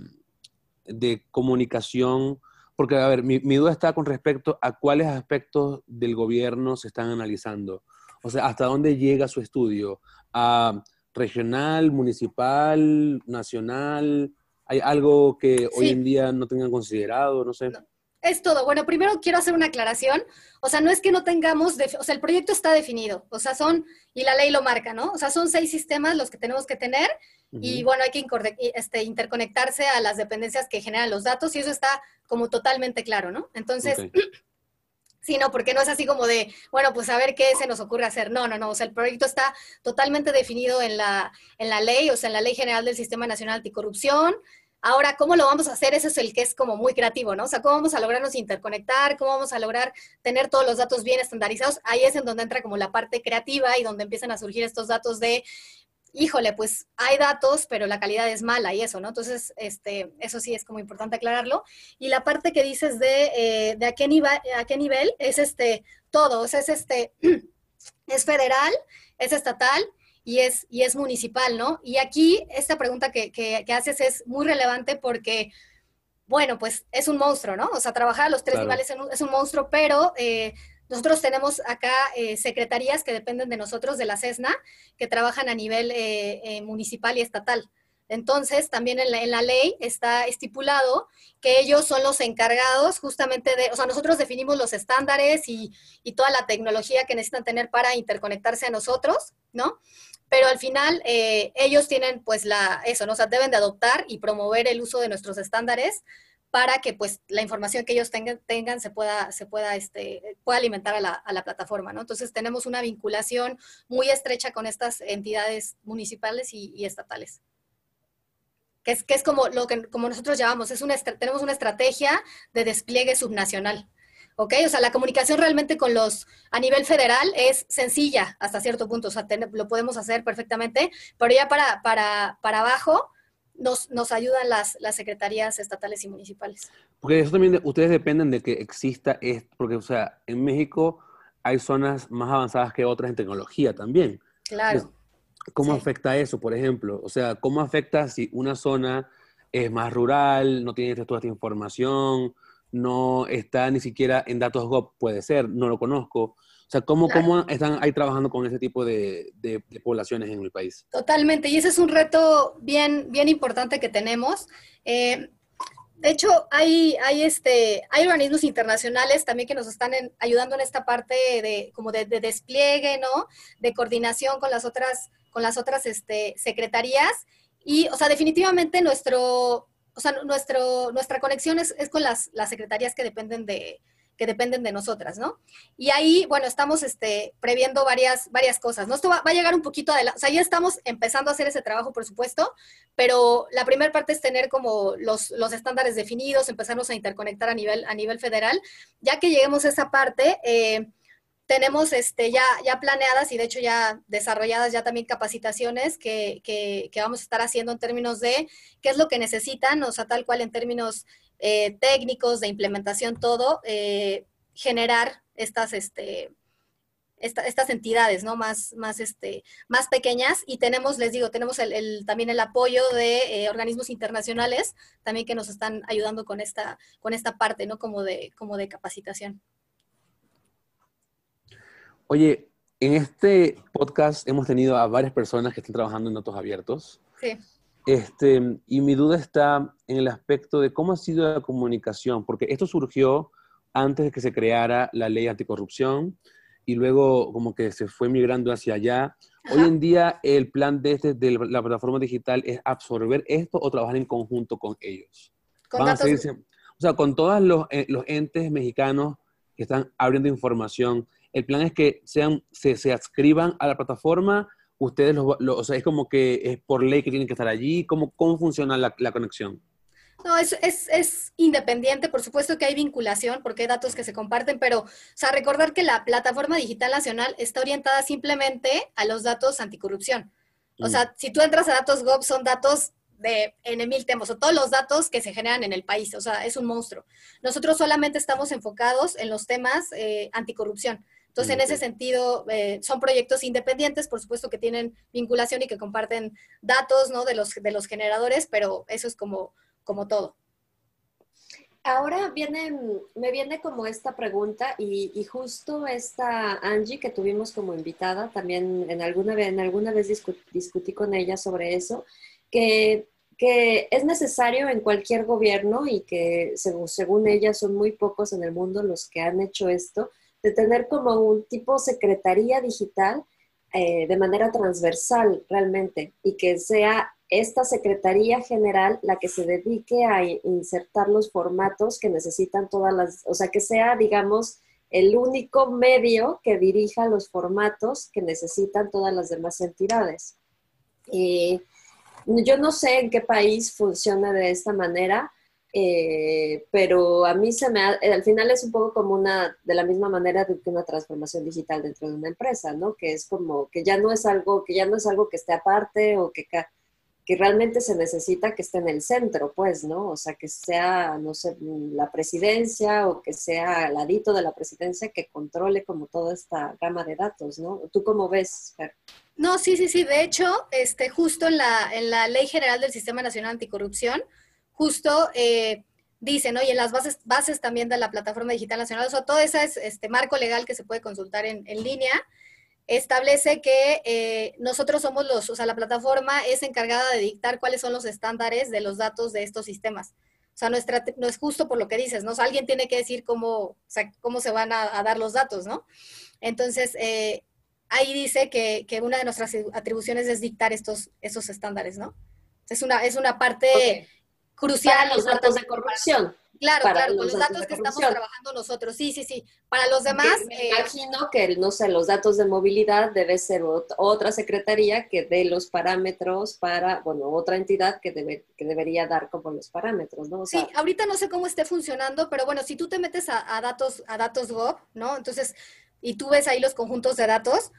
de comunicación, porque, a ver, mi, mi, duda está con respecto a cuáles aspectos del gobierno se están analizando. O sea, ¿hasta dónde llega su estudio? ¿A regional, municipal, nacional? ¿Hay algo que hoy en día no tengan considerado? No sé.
Es todo. Bueno, primero quiero hacer una aclaración. O sea, no es que no tengamos, o sea, el proyecto está definido. O sea, son, y la ley lo marca, ¿no? O sea, son seis sistemas los que tenemos que tener y bueno, hay que este, interconectarse a las dependencias que generan los datos y eso está como totalmente claro, ¿no? Entonces, sí, no, porque no es así como de, bueno, pues a ver qué se nos ocurre hacer. No, no, no. O sea, el proyecto está totalmente definido en la, en la ley, o sea, en la Ley General del Sistema Nacional Anticorrupción. Ahora, ¿cómo lo vamos a hacer? Ese es el que es como muy creativo, ¿no? O sea, ¿cómo vamos a lograrnos interconectar? ¿Cómo vamos a lograr tener todos los datos bien estandarizados? Ahí es en donde entra como la parte creativa y donde empiezan a surgir estos datos de, híjole, pues hay datos, pero la calidad es mala y eso, ¿no? Entonces, este, eso sí es como importante aclararlo. Y la parte que dices de, eh, de a, qué nivel, a qué nivel es este, todo, o sea, es este, es federal, es estatal y es, y es municipal, ¿no? Y aquí esta pregunta que, que, haces es muy relevante porque, bueno, pues es un monstruo, ¿no? O sea, trabajar a los tres niveles es un monstruo, pero eh, nosotros tenemos acá eh, secretarías que dependen de nosotros, de la CESNA, que trabajan a nivel eh, municipal y estatal. Entonces, también en la, ley está estipulado que ellos son los encargados justamente de, o sea, nosotros definimos los estándares y, y, toda la tecnología que necesitan tener para interconectarse a nosotros, ¿no? Pero al final eh, ellos tienen pues la, eso, ¿no? O sea, deben de adoptar y promover el uso de nuestros estándares para que pues la información que ellos tengan, se pueda, se pueda, este, pueda alimentar a la, a la, plataforma, ¿no? Entonces tenemos una vinculación muy estrecha con estas entidades municipales y, y estatales que es, que es como lo que como nosotros llamamos, es una, tenemos una estrategia de despliegue subnacional. ¿Ok? O sea, la comunicación realmente con los, a nivel federal es sencilla hasta cierto punto, o sea, lo podemos hacer perfectamente, pero ya para, para, para abajo nos, nos ayudan las, las secretarías estatales y municipales.
Porque eso también, ustedes dependen de que exista, esto, porque, o sea, en México hay zonas más avanzadas que otras en tecnología también.
Claro.
¿Cómo afecta eso, por ejemplo? O sea, ¿cómo afecta si una zona es más rural, no tiene toda esta información, no está ni siquiera en datos GOP? Puede ser, no lo conozco. O sea, ¿cómo, ¿cómo están ahí trabajando con ese tipo de, de, poblaciones en el país?
Totalmente, y ese es un reto bien, bien importante que tenemos. Eh, de hecho, hay, hay, este, hay organismos internacionales también que nos están ayudando en esta parte de, como de, de, despliegue, ¿no? De coordinación con las otras con las otras este, secretarías. Y, o sea, definitivamente nuestro, o sea, nuestro, nuestra conexión es, con las, las, secretarías que dependen de, que dependen de nosotras, ¿no? Y ahí, bueno, estamos este, previendo varias, varias cosas, ¿no? Esto va, a llegar un poquito adelante, o sea, ya estamos empezando a hacer ese trabajo, por supuesto, pero la primera parte es tener como los, los estándares definidos, empezarnos a interconectar a nivel, a nivel federal. Ya que lleguemos a esa parte, eh, tenemos este, ya, ya planeadas y de hecho ya desarrolladas ya también capacitaciones que, que, vamos a estar haciendo en términos de qué es lo que necesitan, o sea, tal cual en términos eh, técnicos, de implementación, todo, eh, generar estas, este, estas entidades, ¿no? Más, más, este, más pequeñas y tenemos, les digo, tenemos el, también el apoyo de eh, organismos internacionales también que nos están ayudando con esta, con esta parte, ¿no? Como de, como de capacitación.
Oye, en este podcast hemos tenido a varias personas que están trabajando en datos abiertos.
Sí.
Este, y mi duda está en el aspecto de cómo ha sido la comunicación, porque esto surgió antes de que se creara la ley anticorrupción y luego como que se fue migrando hacia allá. Hoy en día el plan de, este, de la plataforma digital es absorber esto o trabajar en conjunto con ellos.
Con datos...
o sea, con todos los, eh, los entes mexicanos que están abriendo información, el plan es que sean, se, se adscriban a la plataforma, ustedes, o sea, es como que es por ley que tienen que estar allí, ¿cómo, cómo funciona la, la conexión?
No, es, es, es, independiente, por supuesto que hay vinculación porque hay datos que se comparten, pero, o sea, recordar que la plataforma digital nacional está orientada simplemente a los datos anticorrupción. O sea, mm. si tú entras a datos GOV, son datos de en mil temas, o todos los datos que se generan en el país, o sea, es un monstruo. Nosotros solamente estamos enfocados en los temas eh, anticorrupción. Entonces, en ese sentido, eh, son proyectos independientes, por supuesto que tienen vinculación y que comparten datos ¿no? de, los, de los generadores, pero eso es como, como todo.
Ahora viene, me viene como esta pregunta y, justo esta Angie que tuvimos como invitada, también en alguna vez, en alguna vez discutí, con ella sobre eso, que, que, es necesario en cualquier gobierno y que según, según ella son muy pocos en el mundo los que han hecho esto, de tener como un tipo secretaría digital eh, de manera transversal realmente y que sea esta Secretaría General la que se dedique a insertar los formatos que necesitan todas las, o sea, que sea, digamos, el único medio que dirija los formatos que necesitan todas las demás entidades. Y yo no sé en qué país funciona de esta manera, eh, pero a mí se me, eh, al final es un poco como una, de la misma manera que una transformación digital dentro de una empresa, ¿no? Que es como que ya no es algo, que ya no es algo que esté aparte o que, que realmente se necesita que esté en el centro, pues, ¿no? O sea, que sea, no sé, la presidencia o que sea al ladito de la presidencia que controle como toda esta gama de datos, ¿no? ¿Tú cómo ves,
No, sí, sí, sí. De hecho, este, justo en la, en la Ley General del Sistema Nacional Anticorrupción, justo eh, dicen, oye, en las bases, bases también de la Plataforma Digital Nacional, o sea, todo ese este marco legal que se puede consultar en, línea, establece que eh, nosotros somos los, o sea, la plataforma es encargada de dictar cuáles son los estándares de los datos de estos sistemas. O sea, nuestra, no es justo por lo que dices, ¿no? alguien tiene que decir cómo, cómo se van a, dar los datos, ¿no? Entonces, eh, ahí dice que, que, una de nuestras atribuciones es dictar estos, esos estándares, ¿no? Es una, es una parte crucial.
los datos de corrupción.
Claro, claro, con los datos, que estamos trabajando nosotros. Sí, sí, sí. Para los demás.
Me eh, imagino que, no sé, los datos de movilidad debe ser otra secretaría que dé los parámetros para, bueno, otra entidad que, debe, que debería dar como los parámetros, ¿no?
sí, ahorita no sé cómo esté funcionando, pero bueno, si tú te metes a, a datos, a datos Gov, ¿no? Entonces, y tú ves ahí los conjuntos de datos,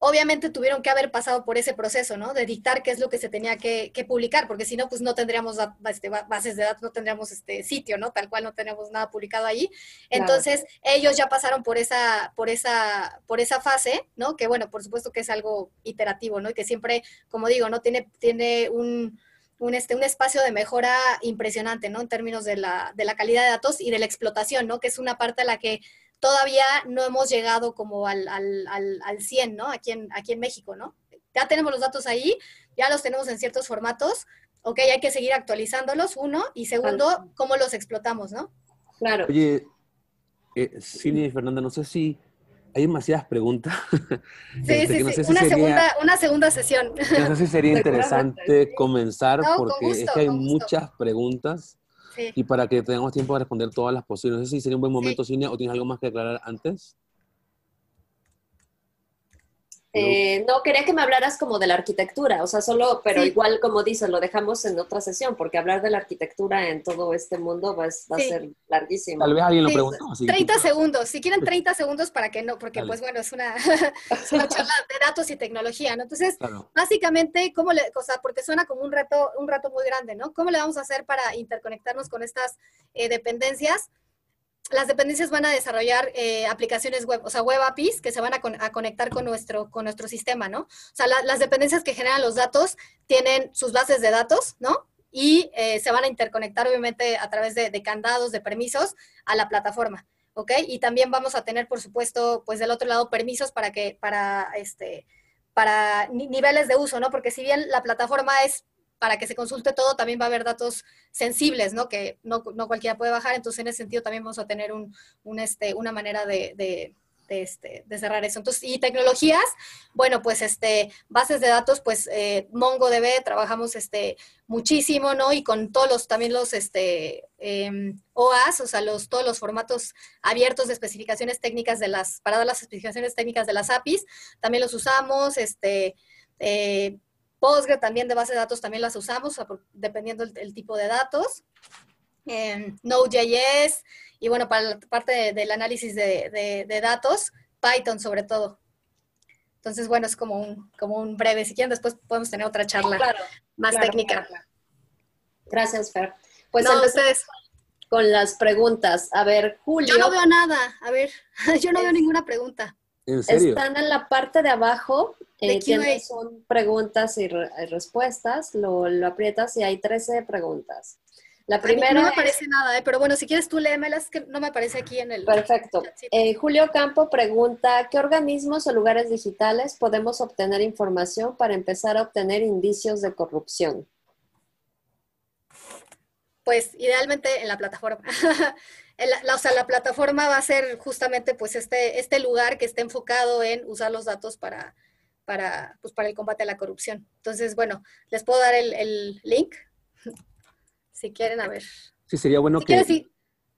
obviamente tuvieron que haber pasado por ese proceso, ¿no? De dictar qué es lo que se tenía que, publicar, porque si no, pues no tendríamos este, bases de datos, no tendríamos este sitio, ¿no? Tal cual no tenemos nada publicado ahí. Entonces, ellos ya pasaron por esa, por esa, por esa fase, ¿no? Que bueno, por supuesto que es algo iterativo, ¿no? Y que siempre, como digo, ¿no? Tiene, tiene un, un, este, un espacio de mejora impresionante, ¿no? En términos de la, de la calidad de datos y de la explotación, ¿no? Que es una parte a la que todavía no hemos llegado como al, al, al, 100, ¿no? Aquí en, aquí en México, ¿no? Ya tenemos los datos ahí, ya los tenemos en ciertos formatos, ok, hay que seguir actualizándolos, uno, y segundo, cómo los explotamos, ¿no?
Claro.
Oye, eh, y Fernanda, no sé si hay demasiadas preguntas.
Sí, este, sí, sí, una, segunda, una segunda sesión.
No sé si sería interesante comenzar, porque es que hay muchas preguntas. Y para que tengamos tiempo de responder todas las posibles. No sé si sería un buen momento, sí. o tienes algo más que aclarar antes.
Eh, no, quería que me hablaras como de la arquitectura, o sea, solo, pero igual como dices, lo dejamos en otra sesión, porque hablar de la arquitectura en todo este mundo va, a ser larguísimo.
Tal vez alguien lo preguntó.
30 segundos, si quieren 30 segundos para que no, porque pues bueno, es una, charla de datos y tecnología, ¿no? Entonces, básicamente, ¿cómo le, o sea, porque suena como un reto, un reto muy grande, ¿no? ¿Cómo le vamos a hacer para interconectarnos con estas eh, dependencias? Las dependencias van a desarrollar eh, aplicaciones web, o sea, web APIs que se van a, conectar con nuestro, con nuestro sistema, ¿no? O sea, las dependencias que generan los datos tienen sus bases de datos, ¿no? Y eh, se van a interconectar, obviamente, a través de, candados, de permisos a la plataforma, ¿ok? Y también vamos a tener, por supuesto, pues del otro lado, permisos para que, para, este, para niveles de uso, ¿no? Porque si bien la plataforma es para que se consulte todo, también va a haber datos sensibles, ¿no? Que no, cualquiera puede bajar, entonces en ese sentido también vamos a tener un, este, una manera de, este, de, cerrar eso. Entonces, y tecnologías, bueno, pues este, bases de datos, pues eh, MongoDB trabajamos este, muchísimo, ¿no? Y con todos los, también los este, em, OAS, o sea, los, todos los formatos abiertos de especificaciones técnicas de las, para dar las especificaciones técnicas de las APIs, también los usamos, este, eh, Postgre también de base de datos también las usamos, dependiendo el, tipo de datos. Node.js y bueno, para la parte del análisis de, datos, Python sobre todo. Entonces, bueno, es como un, como un breve. Si quieren, después podemos tener otra charla más técnica.
Gracias, Fer. Pues entonces, con las preguntas. A ver, Julio.
Yo no veo nada. A ver, yo no veo ninguna pregunta.
Están en la parte de abajo, eh, son preguntas y, respuestas, lo, aprietas y hay 13 preguntas.
La primera no me aparece nada, eh, pero bueno, si quieres tú léemelas, que no me aparece aquí en el...
Perfecto. Eh, Julio Campo pregunta, ¿qué organismos o lugares digitales podemos obtener información para empezar a obtener indicios de corrupción?
Pues idealmente en la plataforma. la, o sea, la plataforma va a ser justamente pues este, este lugar que esté enfocado en usar los datos para, para, pues, para el combate a la corrupción. Entonces, bueno, les puedo dar el, link si quieren, a ver.
Sí, sería bueno que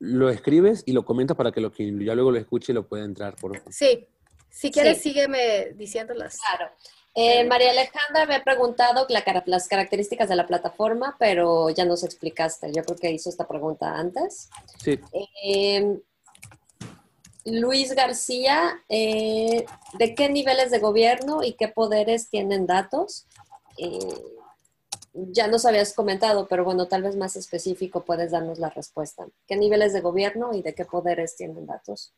lo escribes y lo comentas para que lo que ya luego lo escuche lo pueda entrar, por favor.
Sí, si quieres sígueme diciéndolas.
Claro. Eh, María Alejandra me ha preguntado las características de la plataforma, pero ya nos explicaste. Yo creo que hizo esta pregunta antes.
Sí.
Em, Luis García, eh, ¿de qué niveles de gobierno y qué poderes tienen datos? Eh, ya nos habías comentado, pero bueno, tal vez más específico puedes darnos la respuesta. ¿Qué niveles de gobierno y de qué poderes tienen datos?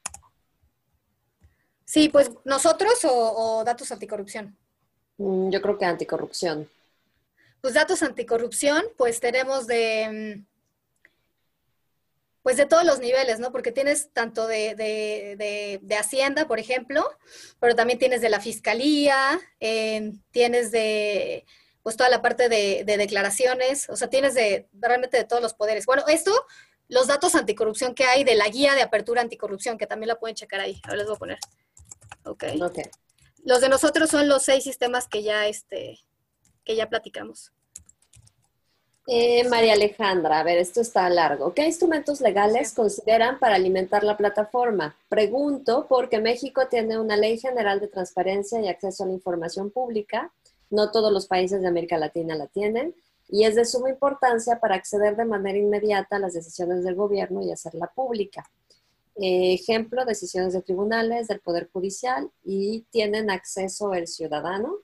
Sí, pues nosotros o datos anticorrupción.
Mm, yo creo que anticorrupción.
Pues datos anticorrupción, pues tenemos de, mm, pues de todos los niveles, ¿no? Porque tienes tanto de, de, Hacienda, por ejemplo, pero también tienes de la Fiscalía, em, tienes de, pues toda la parte de, declaraciones, o sea, tienes de realmente de todos los poderes. Bueno, esto, los datos anticorrupción que hay de la guía de apertura anticorrupción, que también la pueden checar ahí. Ahora les voy a poner. Ok. okay. Los de nosotros son los seis sistemas que ya, este, que ya platicamos.
Eh, María Alejandra, a ver, esto está largo. ¿Qué instrumentos legales consideran para alimentar la plataforma? Pregunto porque México tiene una ley general de transparencia y acceso a la información pública. No todos los países de América Latina la tienen y es de suma importancia para acceder de manera inmediata a las decisiones del gobierno y hacerla pública. Eh, ejemplo, decisiones de tribunales, del Poder Judicial y tienen acceso el ciudadano.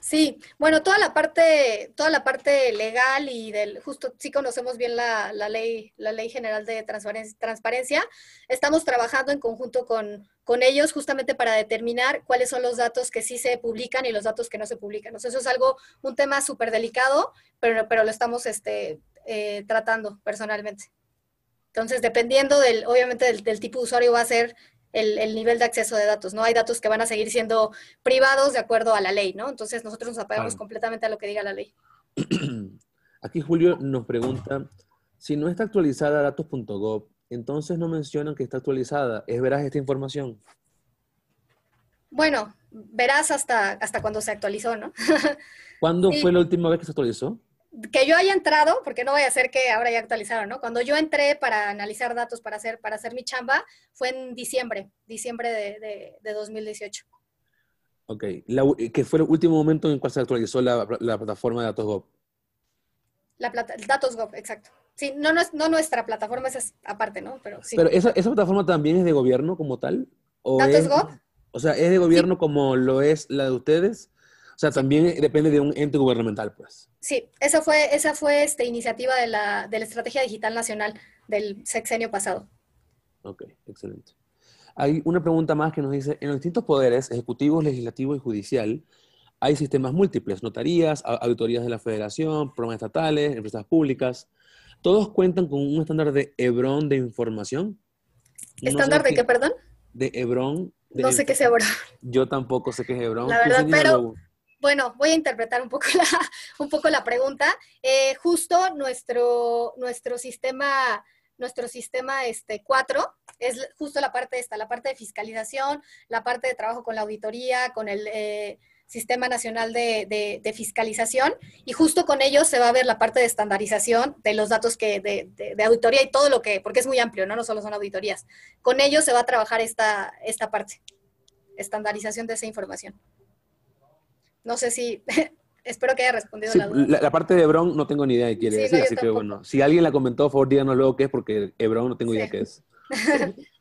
Sí, bueno, toda la parte, toda la parte legal y del, justo sí conocemos bien la, ley, la ley general de transparencia. Estamos trabajando en conjunto con, con, ellos justamente para determinar cuáles son los datos que sí se publican y los datos que no se publican. eso es algo, un tema súper delicado, pero, pero lo estamos este, eh, tratando personalmente. Entonces, dependiendo del, obviamente, del, tipo de usuario va a ser el, nivel de acceso de datos, ¿no? Hay datos que van a seguir siendo privados de acuerdo a la ley, ¿no? Entonces, nosotros nos apagamos completamente a lo que diga la ley.
Aquí Julio nos pregunta, si no está actualizada datos.gov, entonces no mencionan que está actualizada. ¿Es veraz esta información?
Bueno, verás hasta, hasta cuando se actualizó, ¿no?
¿Cuándo fue la última vez que se actualizó?
Que yo haya entrado, porque no voy a ser que ahora ya actualizaron, ¿no? Cuando yo entré para analizar datos, para hacer, para hacer mi chamba, fue en diciembre, diciembre de, de, 2018.
Ok, la, ¿qué fue el último momento en el cual se actualizó la, la plataforma de DatosGov?
La plata, DatosGov, exacto. Sí, no, no, es, no nuestra plataforma, esa es aparte, ¿no? Pero, sí.
Pero esa, esa plataforma también es de gobierno como tal.
¿O ¿DatosGov?
o sea, ¿es de gobierno como lo es la de ustedes? O sea, también depende de un ente gubernamental, pues.
Sí, esa fue, esa fue esta iniciativa de la, de la Estrategia Digital Nacional del sexenio pasado.
Ok, excelente. Hay una pregunta más que nos dice, en los distintos poderes, ejecutivo, legislativo y judicial, hay sistemas múltiples, notarías, auditorías de la federación, programas estatales, empresas públicas. ¿Todos cuentan con un estándar de Hebrón de información?
¿Estándar de qué, perdón?
De Hebrón.
no sé qué es Hebrón.
Yo tampoco sé qué es Hebrón.
La verdad, pero bueno, voy a interpretar un poco la, pregunta. Eh, justo nuestro, nuestro sistema, nuestro sistema este, 4 es justo la parte esta, la parte de fiscalización, la parte de trabajo con la auditoría, con el eh, Sistema Nacional de, Fiscalización, y justo con ellos se va a ver la parte de estandarización de los datos que, de, auditoría y todo lo que, porque es muy amplio, ¿no? No solo son auditorías. Con ellos se va a trabajar esta, esta parte, estandarización de esa información. No sé si, espero que haya respondido la duda.
La, parte de Hebron no tengo ni idea de quiere decir, así que bueno, si alguien la comentó, por favor díganos luego qué es, porque Hebron no tengo idea qué es.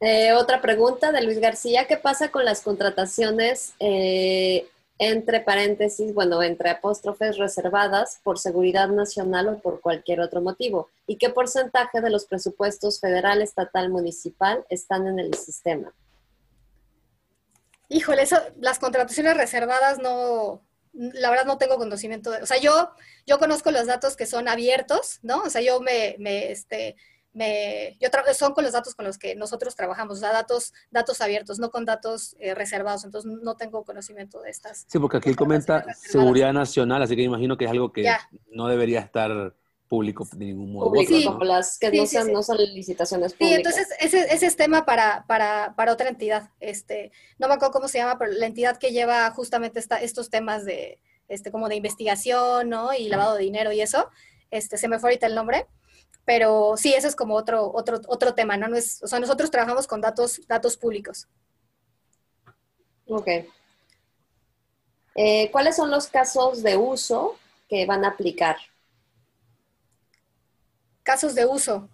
Eh, otra pregunta de Luis García, ¿qué pasa con las contrataciones eh, entre paréntesis, bueno, entre apóstrofes reservadas por seguridad nacional o por cualquier otro motivo? ¿Y qué porcentaje de los presupuestos federal, estatal, municipal están en el sistema?
Híjole, eso, las contrataciones reservadas no, la verdad no tengo conocimiento de, o sea, yo, yo conozco los datos que son abiertos, ¿no? O sea, yo me, me este, me, yo son con los datos con los que nosotros trabajamos, o sea, datos, datos abiertos, no con datos eh, reservados, entonces no tengo conocimiento de estas.
Sí, porque aquí él comenta seguridad nacional, así que imagino que es algo que no debería estar público de ningún modo.
como las que no, son, no, son, licitaciones públicas.
Sí, entonces ese, ese es tema para, para, para, otra entidad. Este, no me acuerdo cómo se llama, pero la entidad que lleva justamente esta, estos temas de, este, como de investigación, ¿no? Y lavado de dinero y eso. Este, se me fue ahorita el nombre. Pero sí, eso es como otro, otro, otro tema, ¿no? no es, o sea, nosotros trabajamos con datos, datos públicos.
Ok. Eh, ¿Cuáles son los casos de uso que van a aplicar?
Casos de uso.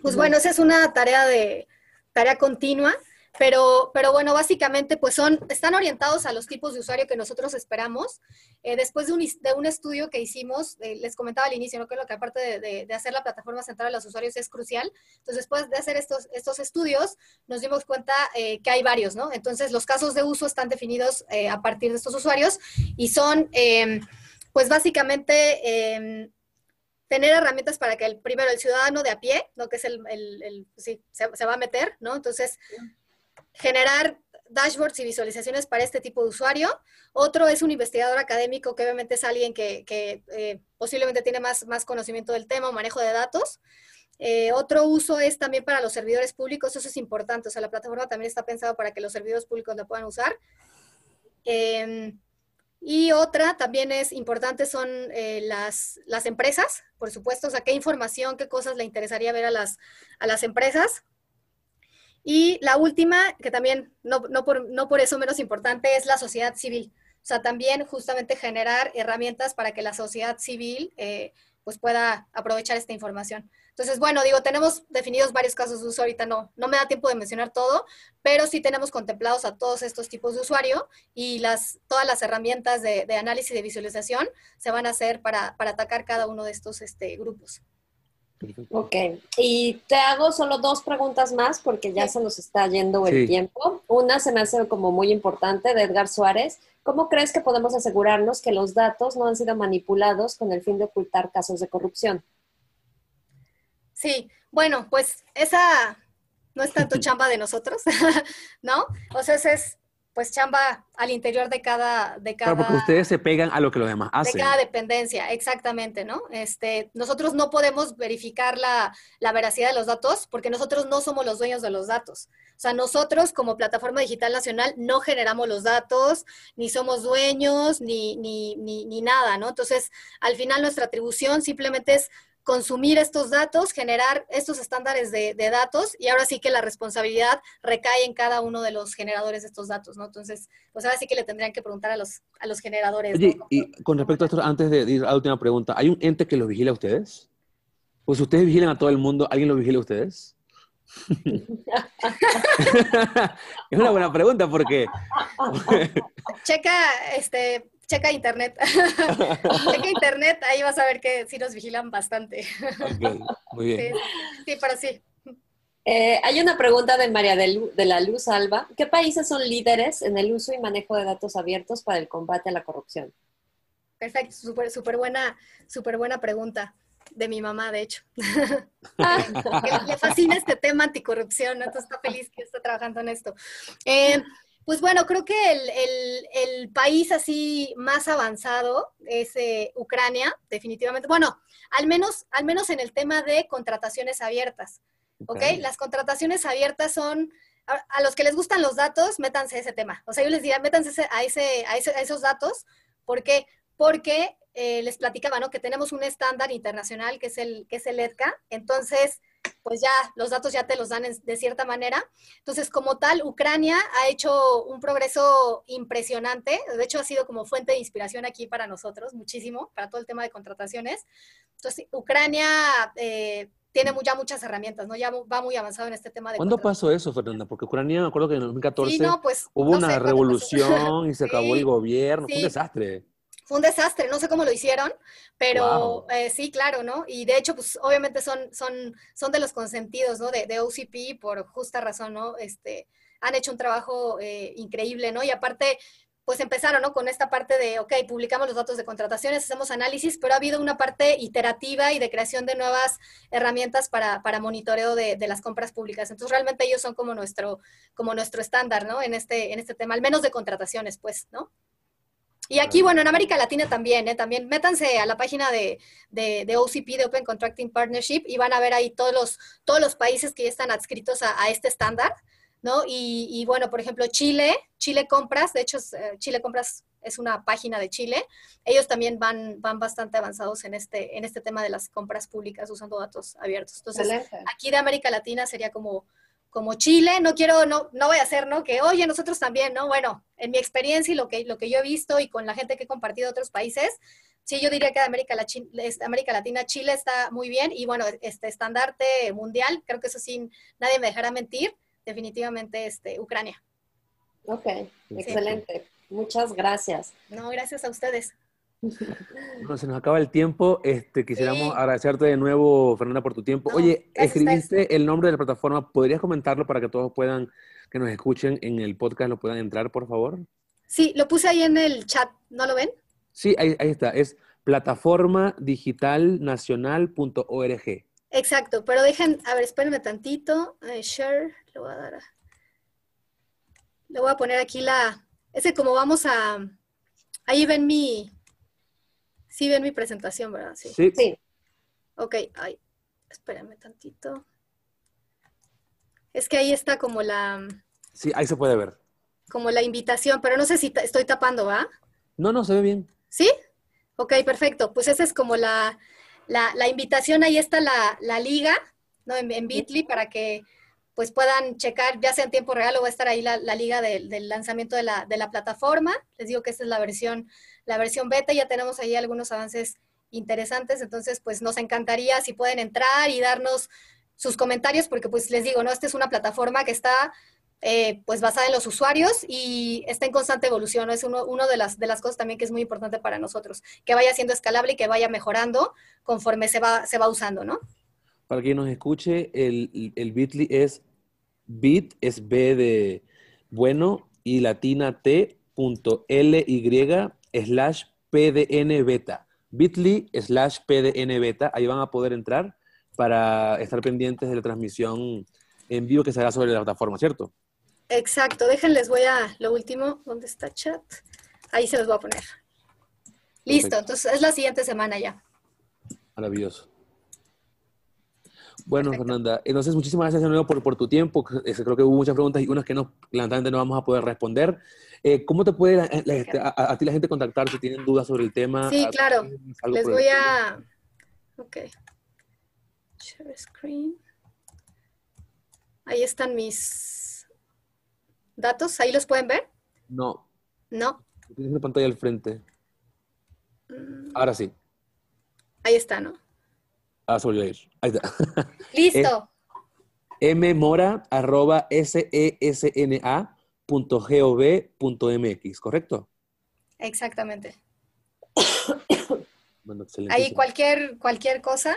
Pues bueno, esa es una tarea de tarea continua, pero, pero bueno, básicamente pues son, están orientados a los tipos de usuario que nosotros esperamos. Eh, después de un, de un, estudio que hicimos, eh, les comentaba al inicio, ¿no? que lo que aparte de, de, hacer la plataforma central a los usuarios es crucial. Entonces, después de hacer estos, estos estudios, nos dimos cuenta eh, que hay varios, ¿no? Entonces, los casos de uso están definidos a partir de estos usuarios y son, pues básicamente em, tener herramientas para que el primero el ciudadano de a pie, ¿no? que es el, el, sí, se, va a meter, ¿no? Entonces, generar dashboards y visualizaciones para este tipo de usuario. Otro es un investigador académico, que obviamente es alguien que, eh, posiblemente tiene más, más conocimiento del tema o manejo de datos. Eh, otro uso es también para los servidores públicos, eso es importante, o sea, la plataforma también está pensada para que los servidores públicos la puedan usar. Em, y otra también es importante son eh, las, las, empresas, por supuesto, o sea, qué información, qué cosas le interesaría ver a las, a las empresas. Y la última, que también no, no, por, no por eso menos importante, es la sociedad civil. O sea, también justamente generar herramientas para que la sociedad civil eh, pues pueda aprovechar esta información. Entonces, bueno, digo, tenemos definidos varios casos de uso, ahorita no, no me da tiempo de mencionar todo, pero sí tenemos contemplados a todos estos tipos de usuario y las, todas las herramientas de, análisis y de visualización se van a hacer para, atacar cada uno de estos este, grupos.
Ok, y te hago solo dos preguntas más porque ya se nos está yendo el tiempo. Una se me hace como muy importante de Edgar Suárez. ¿Cómo crees que podemos asegurarnos que los datos no han sido manipulados con el fin de ocultar casos de corrupción?
Sí, bueno, pues esa no es tanto chamba de nosotros, ¿no? O sea, ese es pues chamba al interior de cada, de cada...
Claro, porque ustedes se pegan a lo que los demás hacen.
De cada dependencia, exactamente, ¿no? Este, nosotros no podemos verificar la, la, veracidad de los datos porque nosotros no somos los dueños de los datos. O sea, nosotros como plataforma digital nacional no generamos los datos, ni somos dueños, ni, ni, ni, ni nada, ¿no? Entonces, al final nuestra atribución simplemente es consumir estos datos, generar estos estándares de, datos y ahora sí que la responsabilidad recae en cada uno de los generadores de estos datos, ¿no? Entonces, pues ahora sí que le tendrían que preguntar a los, a los generadores.
Oye, y con respecto a esto, antes de ir a la última pregunta, ¿hay un ente que los vigila a ustedes? Pues ustedes vigilan a todo el mundo, ¿alguien los vigila a ustedes? es una buena pregunta porque...
Checa, este, checa internet. checa internet, ahí vas a ver que sí nos vigilan bastante.
muy bien.
Sí, pero sí.
Eh, hay una pregunta de María de, la Luz Alba. ¿Qué países son líderes en el uso y manejo de datos abiertos para el combate a la corrupción?
Perfecto, súper super buena, super buena pregunta de mi mamá, de hecho. le fascina este tema anticorrupción, entonces está feliz que está trabajando en esto. Eh, pues bueno, creo que el, país así más avanzado es eh, Ucrania, definitivamente. Bueno, al menos, al menos en el tema de contrataciones abiertas. ¿Ok? Las contrataciones abiertas son, a, los que les gustan los datos, métanse a ese tema. O sea, yo les diría, métanse a, ese, a, esos datos. ¿Por qué? Porque eh, les platicaba, ¿no? Que tenemos un estándar internacional que es el, que es el EDCA. Entonces, pues ya los datos ya te los dan de cierta manera. Entonces, como tal, Ucrania ha hecho un progreso impresionante. De hecho, ha sido como fuente de inspiración aquí para nosotros, muchísimo, para todo el tema de contrataciones. Entonces, Ucrania eh, tiene ya muchas herramientas, ¿no? Ya va muy avanzado en este tema de
¿Cuándo pasó eso, Fernanda? Porque Ucrania, me acuerdo que en el 2014 pues, hubo una revolución y se acabó el gobierno. Fue un desastre
fue un desastre, no sé cómo lo hicieron, pero eh, sí, claro, ¿no? Y de hecho, pues obviamente son, son, son de los consentidos, ¿no? De, de OCP por justa razón, ¿no? Este, han hecho un trabajo eh, increíble, ¿no? Y aparte, pues empezaron, ¿no? Con esta parte de, ok, publicamos los datos de contrataciones, hacemos análisis, pero ha habido una parte iterativa y de creación de nuevas herramientas para, para monitoreo de, de, las compras públicas. Entonces, realmente ellos son como nuestro, como nuestro estándar, ¿no? En este, en este tema, al menos de contrataciones, pues, ¿no? Y aquí, bueno, en América Latina también, ¿eh? También métanse a la página de, de, OCP, de Open Contracting Partnership, y van a ver ahí todos los, todos los países que ya están adscritos a, este estándar, ¿no? Y, bueno, por ejemplo, Chile, Chile Compras, de hecho, eh, Chile Compras es una página de Chile, ellos también van, van bastante avanzados en este, en este tema de las compras públicas usando datos abiertos. Entonces, aquí de América Latina sería como como Chile, no quiero, no, no voy a hacer, ¿no? Que, oye, nosotros también, ¿no? Bueno, en mi experiencia y lo que, lo que yo he visto y con la gente que he compartido de otros países, sí, yo diría que de América, América Latina, Chile está muy bien y bueno, este estandarte mundial, creo que eso sí, nadie me dejará mentir, definitivamente este, Ucrania.
Ok, excelente. Muchas gracias.
No, gracias a ustedes.
Bueno, se nos acaba el tiempo. Este, quisiéramos agradecerte de nuevo, Fernanda, por tu tiempo. Oye, escribiste el nombre de la plataforma. ¿Podrías comentarlo para que todos puedan, que nos escuchen en el podcast, lo puedan entrar, por favor?
Sí, lo puse ahí en el chat. ¿No lo ven?
Sí, ahí, está. Es plataformadigitalnacional.org.
Exacto, pero dejen, a ver, espérenme tantito. share, le voy a dar. Le voy a poner aquí la. Ese como vamos a. Ahí ven mi, Sí ven mi presentación, ¿verdad?
Sí. Sí.
Ok, ay, espérame tantito. Es que ahí está como la...
Sí, ahí se puede ver.
Como la invitación, pero no sé si estoy tapando, ¿va?
No, no, se ve bien.
¿Sí? Ok, perfecto. Pues esa es como la, la, invitación, ahí está la, la liga, ¿no? En, en Bitly para que pues puedan checar, ya sea en tiempo real o va a estar ahí la, liga del lanzamiento de la, de la, plataforma. Les digo que esta es la versión, la versión beta, ya tenemos ahí algunos avances interesantes, entonces pues nos encantaría si pueden entrar y darnos sus comentarios, porque pues les digo, ¿no? Esta es una plataforma que está eh, pues basada en los usuarios y está en constante evolución, Es uno, uno, de, las, de las cosas también que es muy importante para nosotros, que vaya siendo escalable y que vaya mejorando conforme se va, se va usando, ¿no?
Para quien nos escuche, el, el Bitly es bit, es B de bueno, y latina T slash pdn beta. bit.ly slash pdn beta. Ahí van a poder entrar para estar pendientes de la transmisión en vivo que se hará sobre la plataforma, ¿cierto?
Exacto, déjenles, voy a lo último, ¿dónde está chat? Ahí se los voy a poner. Listo, entonces es la siguiente semana ya.
Maravilloso. Bueno, Fernanda, entonces muchísimas gracias de nuevo por, por tu tiempo. Creo que hubo muchas preguntas y unas que no, lamentablemente no vamos a poder responder. Eh, ¿Cómo te puede a, ti la gente contactar si tienen dudas sobre el tema?
Sí, claro. Les voy a... Ok. Share screen. Ahí están mis datos. ¿Ahí los pueden ver?
No.
No.
Tienes una pantalla al frente. Mm. Ahora sí.
Ahí está, ¿no?
Ah, se volvió a ir. Ahí está.
Listo.
mmora arroba sesna.gov.mx, ¿correcto?
Exactamente. Ahí cualquier, cualquier cosa.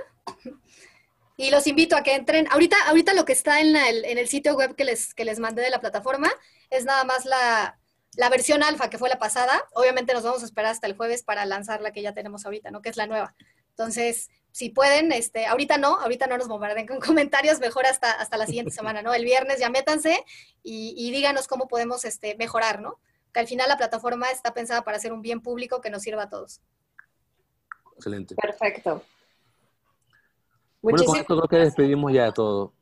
Y los invito a que entren. Ahorita, ahorita lo que está en, el, en el sitio web que les, que les mandé de la plataforma es nada más la, la versión alfa que fue la pasada. Obviamente nos vamos a esperar hasta el jueves para lanzar la que ya tenemos ahorita, ¿no? Que es la nueva. Entonces, si pueden, este, ahorita no, ahorita no nos bombarden con comentarios, mejor hasta, hasta la siguiente semana, ¿no? El viernes ya métanse y, díganos cómo podemos este, mejorar, ¿no? Que al final la plataforma está pensada para ser un bien público que nos sirva a todos.
Excelente.
Perfecto.
Bueno, con esto creo que despedimos ya de todo.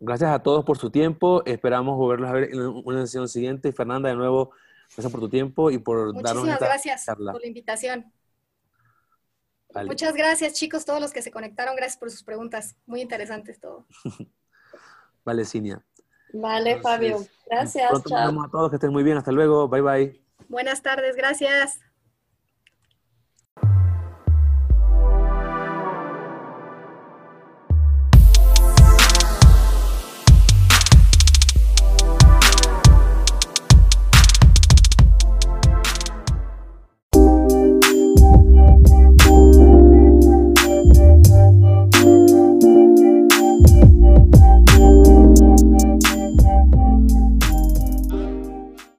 Gracias a todos por su tiempo. Esperamos volverlos a ver en una sesión siguiente. Fernanda, de nuevo, gracias por tu tiempo y por darnos esta
gracias por la invitación. Muchas gracias, chicos, todos los que se conectaron. Gracias por sus preguntas. Muy interesantes todo.
vale, Cinia.
Vale, Fabio. Gracias.
Pronto chao. a todos que estén muy bien. Hasta luego. Bye, bye.
Buenas tardes. Gracias.